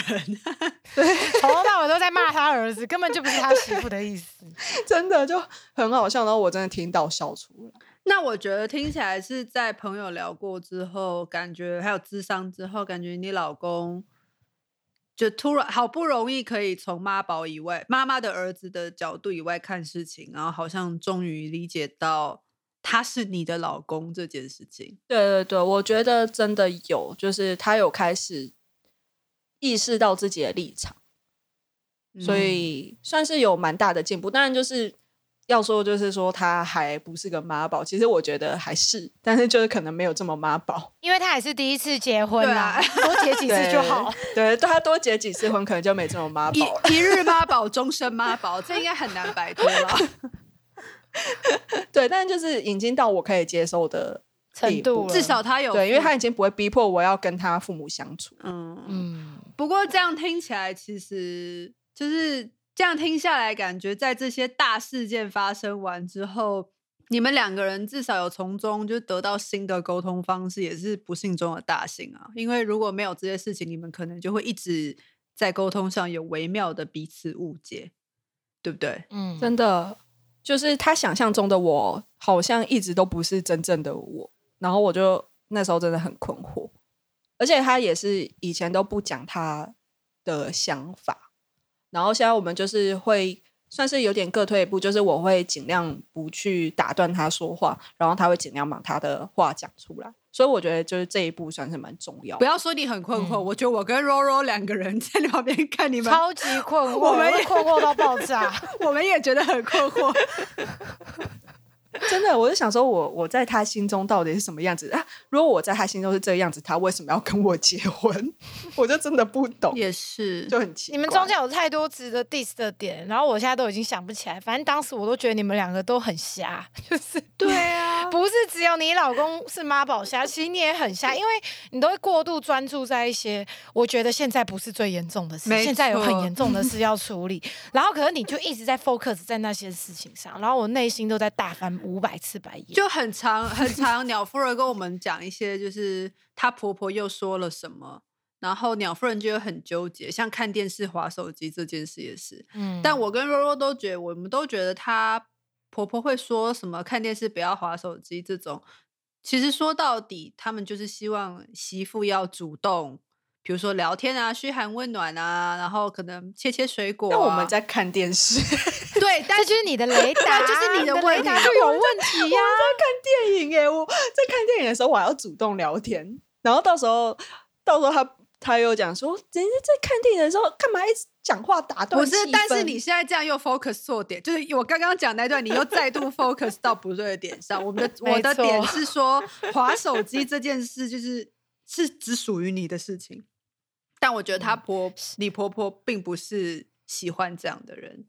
从头到尾都在骂他儿子，根本就不是他媳妇的意思。[laughs] 真的就很好笑，然后我真的听到笑出来。那我觉得听起来是在朋友聊过之后，感觉还有智商之后，感觉你老公就突然好不容易可以从妈宝以外、妈妈的儿子的角度以外看事情，然后好像终于理解到他是你的老公这件事情。对对对，我觉得真的有，就是他有开始意识到自己的立场，所嗯以算是有蛮大的进步。当然，就是要说，就是说他还不是个妈宝，其实我觉得还是，但是就是可能没有这么妈宝。因为他还是第一次结婚啦，啊多结几次就好。[laughs] 对，对他多结几次婚，可能就没这么妈宝了。一一日妈宝，终身妈宝，这应该很难摆脱了。[laughs] 对，但就是已经到我可以接受的程度了至少他有对，因为他已经不会逼迫我要跟他父母相处。嗯嗯。嗯，不过这样听起来，其实就是这样听下来，感觉在这些大事件发生完之后，你们两个人至少有从中就得到新的沟通方式，也是不幸中的大幸啊。因为如果没有这些事情，你们可能就会一直在沟通上有微妙的彼此误解，对不对？嗯，真的就是他想象中的我，好像一直都不是真正的我。然后我就那时候真的很困惑，而且他也是以前都不讲他的想法。然后现在我们就是会算是有点各退一步，就是我会尽量不去打断他说话，然后他会尽量把他的话讲出来。所以我觉得就是这一步算是蛮重要不。要说你很困惑，嗯我觉得我跟 Roro 两个人在旁边看你们，超级困惑，[laughs] 我们也困惑到爆炸。[laughs] 我们也觉得很困惑。[laughs] 真的，我就想说我我在他心中到底是什么样子啊？如果我在他心中是这个样子，他为什么要跟我结婚？[laughs] 我就真的不懂，也是，就很奇怪。你们中间有太多值得 diss 的点，然后我现在都已经想不起来。反正当时我都觉得你们两个都很瞎，[laughs] 就是对啊，[laughs] 不是只有你老公是妈宝瞎，其实你也很瞎，因为你都会过度专注在一些我觉得现在不是最严重的事，没现在有很严重的事要处理，然后可是你就一直在 focus 在那些事情上，然后我内心都在大翻五百次白眼。就很长很长。鸟夫人跟我们讲一些，就是她婆婆又说了什么，然后鸟夫人就会很纠结，像看电视、划手机这件事也是。嗯但我跟若若都觉得，我们都觉得她婆婆会说什么看电视不要划手机这种，其实说到底，他们就是希望媳妇要主动。比如说聊天啊，嘘寒问暖啊，然后可能切切水果 [laughs] [laughs] 啊。那我们在看电视，对，但这就是你的雷达，就是你的雷达就有问题呀看、电影哎，我在看电影的时候我还要主动聊天，然后到时候到时候他他又讲说，人家在看电影的时候干嘛一直讲话打断不是，但是你现在这样又 focus 错点，就是我刚刚讲那段，你又再度 [laughs] focus 到不对的点上。我们的我的点是说，划手机这件事就是是只属于你的事情，但我觉得她婆、你婆婆并不是喜欢这样的人。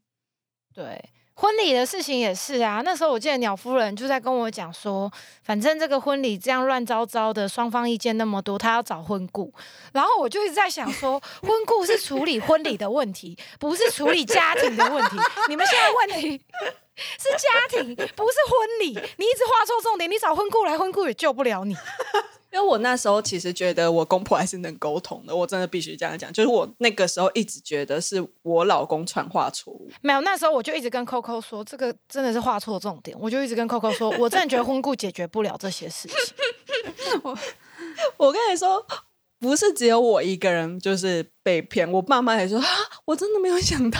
对，婚礼的事情也是啊。那时候我记得鸟夫人就在跟我讲说，反正这个婚礼这样乱糟糟的，双方意见那么多，他要找婚顾。然后我就一直在想说，婚顾是处理婚礼的问题，不是处理家庭的问题。你们现在问题是家庭，不是婚礼。你一直画错重点，你找婚顾来，婚顾也救不了你。因为我那时候其实觉得我公婆还是能沟通的，我真的必须这样讲。就是我那个时候一直觉得是我老公传话错误，没有，那时候我就一直跟 Coco 说，这个真的是画错重点。我就一直跟 Coco 说，我真的觉得婚故解决不了这些事情。[laughs] 我跟你说，不是只有我一个人就是被骗，我爸妈也说啊，我真的没有想到，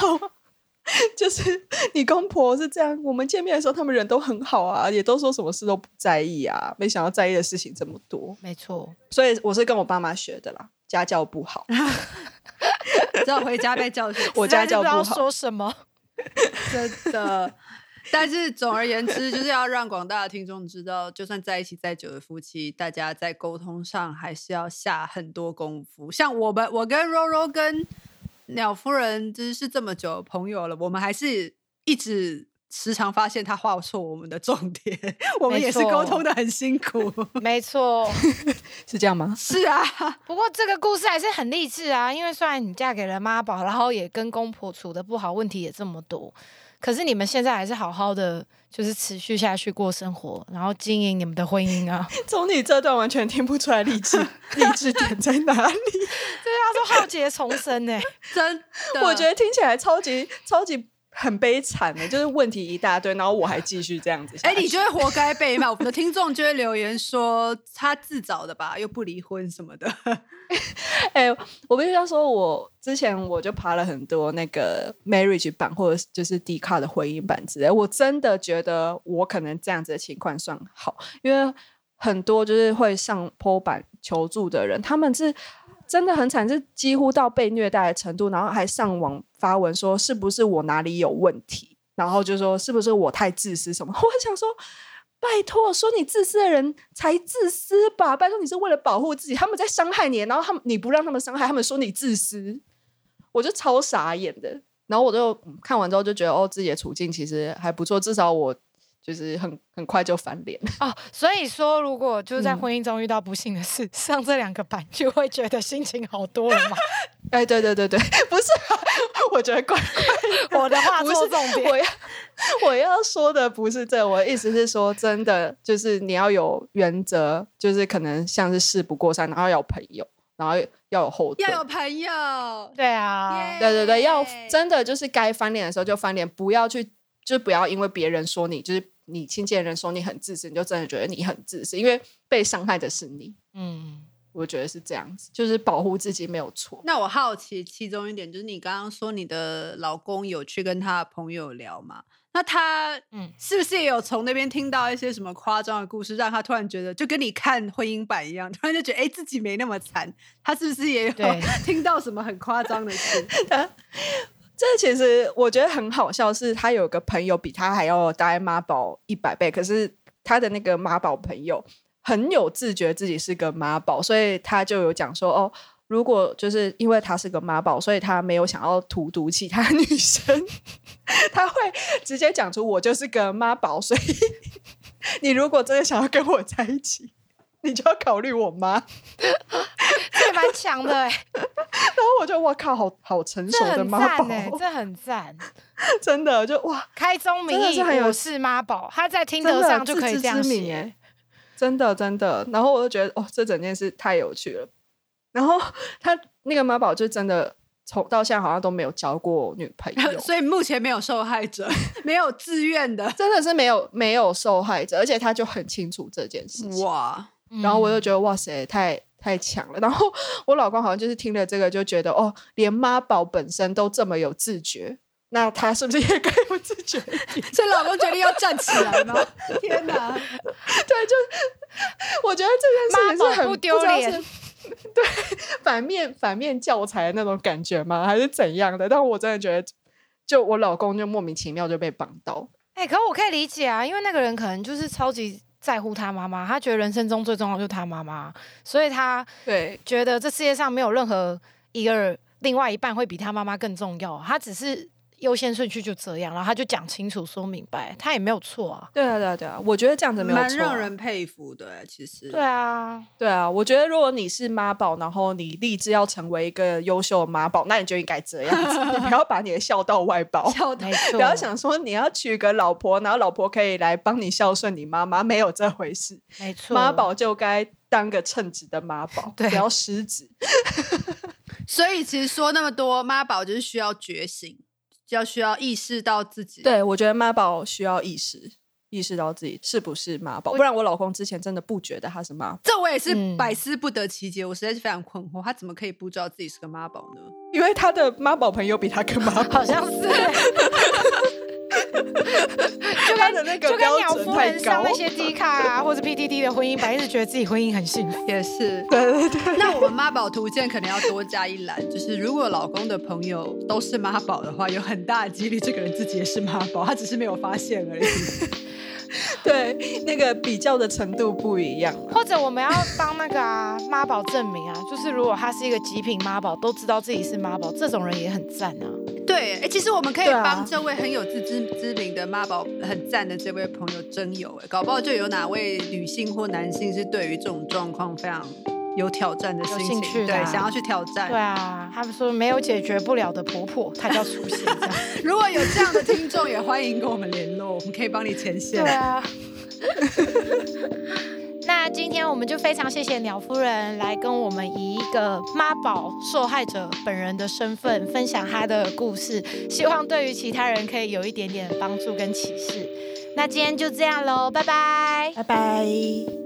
[laughs] 就是你公婆是这样。我们见面的时候，他们人都很好啊，也都说什么事都不在意啊，没想到在意的事情这么多，没错，所以我是跟我爸妈学的啦，家教不好。只要回家被教训，我家教不好说什么。[laughs] 真的。但是总而言之，就是要让广大的听众知道，就算在一起再久的夫妻，大家在沟通上还是要下很多功夫。像我们，我跟 Roro 跟鸟夫人，就是是这么久朋友了，我们还是一直时常发现她画错我们的重点，我们也是沟通的很辛苦。没错，[laughs] 是这样吗？是啊，[laughs] 不过这个故事还是很励志啊，因为虽然你嫁给了妈宝，然后也跟公婆处的不好，问题也这么多，可是你们现在还是好好的，就是持续下去过生活，然后经营你们的婚姻啊。[laughs] 从你这段完全听不出来励志 [laughs] 励志点在哪里。对啊，说浩劫重生呢、真的，我觉得听起来超级超级很悲惨的，就是问题一大堆，然后我还继续这样子哎、去。你就会活该被骂。我们的听众就会留言说他自找的吧，又不离婚什么的。[laughs] 哎、我必须要说，我之前我就爬了很多那个 marriage 版或者是就是 D 卡的婚姻版之类，我真的觉得我可能这样子的情况算好，因为很多就是会上 PO 版求助的人，他们是。真的很惨，是几乎到被虐待的程度，然后还上网发文说是不是我哪里有问题，然后就说是不是我太自私什么。[laughs] 我想说，拜托，说你自私的人才自私吧！拜托，你是为了保护自己，他们在伤害你，然后他们你不让他们伤害，他们说你自私，我就超傻眼的。然后我就看完之后就觉得，哦，自己的处境其实还不错，至少我就是很很快就翻脸。哦，所以说，如果就是在嗯婚姻中遇到不幸的事，[laughs] 上这两个版就会觉得心情好多了嘛。[laughs] 哎，对对对对，不是、啊，我觉得怪怪 [laughs] 我的话不是做重点，我要我要说的不是这，我的意思是说，真的就是你要有原则，就是可能像是事不过三，然后要有朋友，然后要有后盾要。有朋友，对啊，对对对，要真的就是该翻脸的时候就翻脸，不要去，就不要因为别人说你，就是你亲近的人说你很自私，你就真的觉得你很自私，因为被伤害的是你。嗯，我觉得是这样子，就是保护自己没有错。那我好奇其中一点就是，你刚刚说你的老公有去跟他的朋友聊嘛？那他嗯嗯，是不是也有从那边听到一些什么夸张的故事，让他突然觉得就跟你看婚姻版一样，突然就觉得哎、诶自己没那么惨？他是不是也有对 [laughs] 听到什么很夸张的事？[laughs] 这其实我觉得很好笑，是他有个朋友比他还要大妈宝一百倍，可是他的那个妈宝朋友很有自觉自己是个妈宝，所以他就有讲说哦。如果就是因为他是个妈宝，所以他没有想要荼毒其他女生，[laughs] 他会直接讲出我就是个妈宝，所以你如果真的想要跟我在一起，你就要考虑我妈。[laughs] 强的哎、[laughs] 然后我就哇靠，好好成熟的妈宝这很赞。[laughs] 真的就哇，开宗明义，是很有我是妈宝，他在听得上就可以这样写。哎，真的真的。然后我就觉得哦，这整件事太有趣了。然后他那个妈宝就真的从到现在好像都没有交过女朋友，[laughs] 所以目前没有受害者，没有自愿的。真的是没有没有受害者，而且他就很清楚这件事情。哇，然后我就嗯觉得哇塞，太太强了。[laughs] 然后我老公好像就是听了这个就觉得哦，连妈宝本身都这么有自觉，那他是不是也 [laughs] 该有自觉？[laughs] 所以老公决定要站起来吗？天哪！对，就我觉得这件事情是很不丢脸是对，反面反面教材的那种感觉吗？还是怎样的？但我真的觉得，就我老公就莫名其妙就被绑到。哎、可我可以理解啊，因为那个人可能就是超级在乎他妈妈，他觉得人生中最重要就是他妈妈，所以他对，觉得这世界上没有任何一个另外一半会比他妈妈更重要，他只是优先顺序就这样，然后他就讲清楚说明白，他也没有错啊。对啊，对啊，对啊，我觉得这样子没有错、啊。蛮让人佩服的欸，其实。对啊，对啊，我觉得如果你是妈宝，然后你立志要成为一个优秀的妈宝，那你就应该这样子，你不要把你的孝道外包。[laughs] 孝道。不要想说你要娶个老婆，然后老婆可以来帮你孝顺你妈妈，没有这回事。没错，妈宝就该当个称职的妈宝，对不要失职。[laughs] 所以其实说那么多，妈宝就是需要觉醒，要需要意识到自己。，对，我觉得妈宝需要意识，意识到自己是不是妈宝，不然我老公之前真的不觉得他是妈宝，这我也是嗯百思不得其解，我实在是非常困惑，他怎么可以不知道自己是个妈宝呢？[laughs] 因为他的妈宝朋友比他更妈宝，好像是，[laughs] 就跟就跟鸟夫人上那。些 D 卡啊，或者 PTT 的婚姻版，一直觉得自己婚姻很幸福。也是。对对对，那我们妈宝图鉴可能要多加一栏，就是如果老公的朋友都是妈宝的话，有很大的几率这个人自己也是妈宝，他只是没有发现而已。[laughs] 对，那个比较的程度不一样啊。或者我们要帮那个啊妈宝证明啊，就是如果他是一个极品妈宝，都知道自己是妈宝，这种人也很赞啊。对，哎、其实我们可以帮这位很有自知之明的妈宝很赞的这位朋友征友，哎，搞不好就有哪位女性或男性是对于这种状况非常有挑战的心情，对，兴趣的啊想要去挑战。对啊，他们说没有解决不了的婆婆，她就要出现。[laughs] 如果有这样的听众，也欢迎跟我们联络，我们可以帮你牵线。对啊。那今天我们就非常谢谢鸟夫人来跟我们以一个妈宝受害者本人的身份分享她的故事，希望对于其他人可以有一点点帮助跟启示。那今天就这样喽，拜拜。拜拜。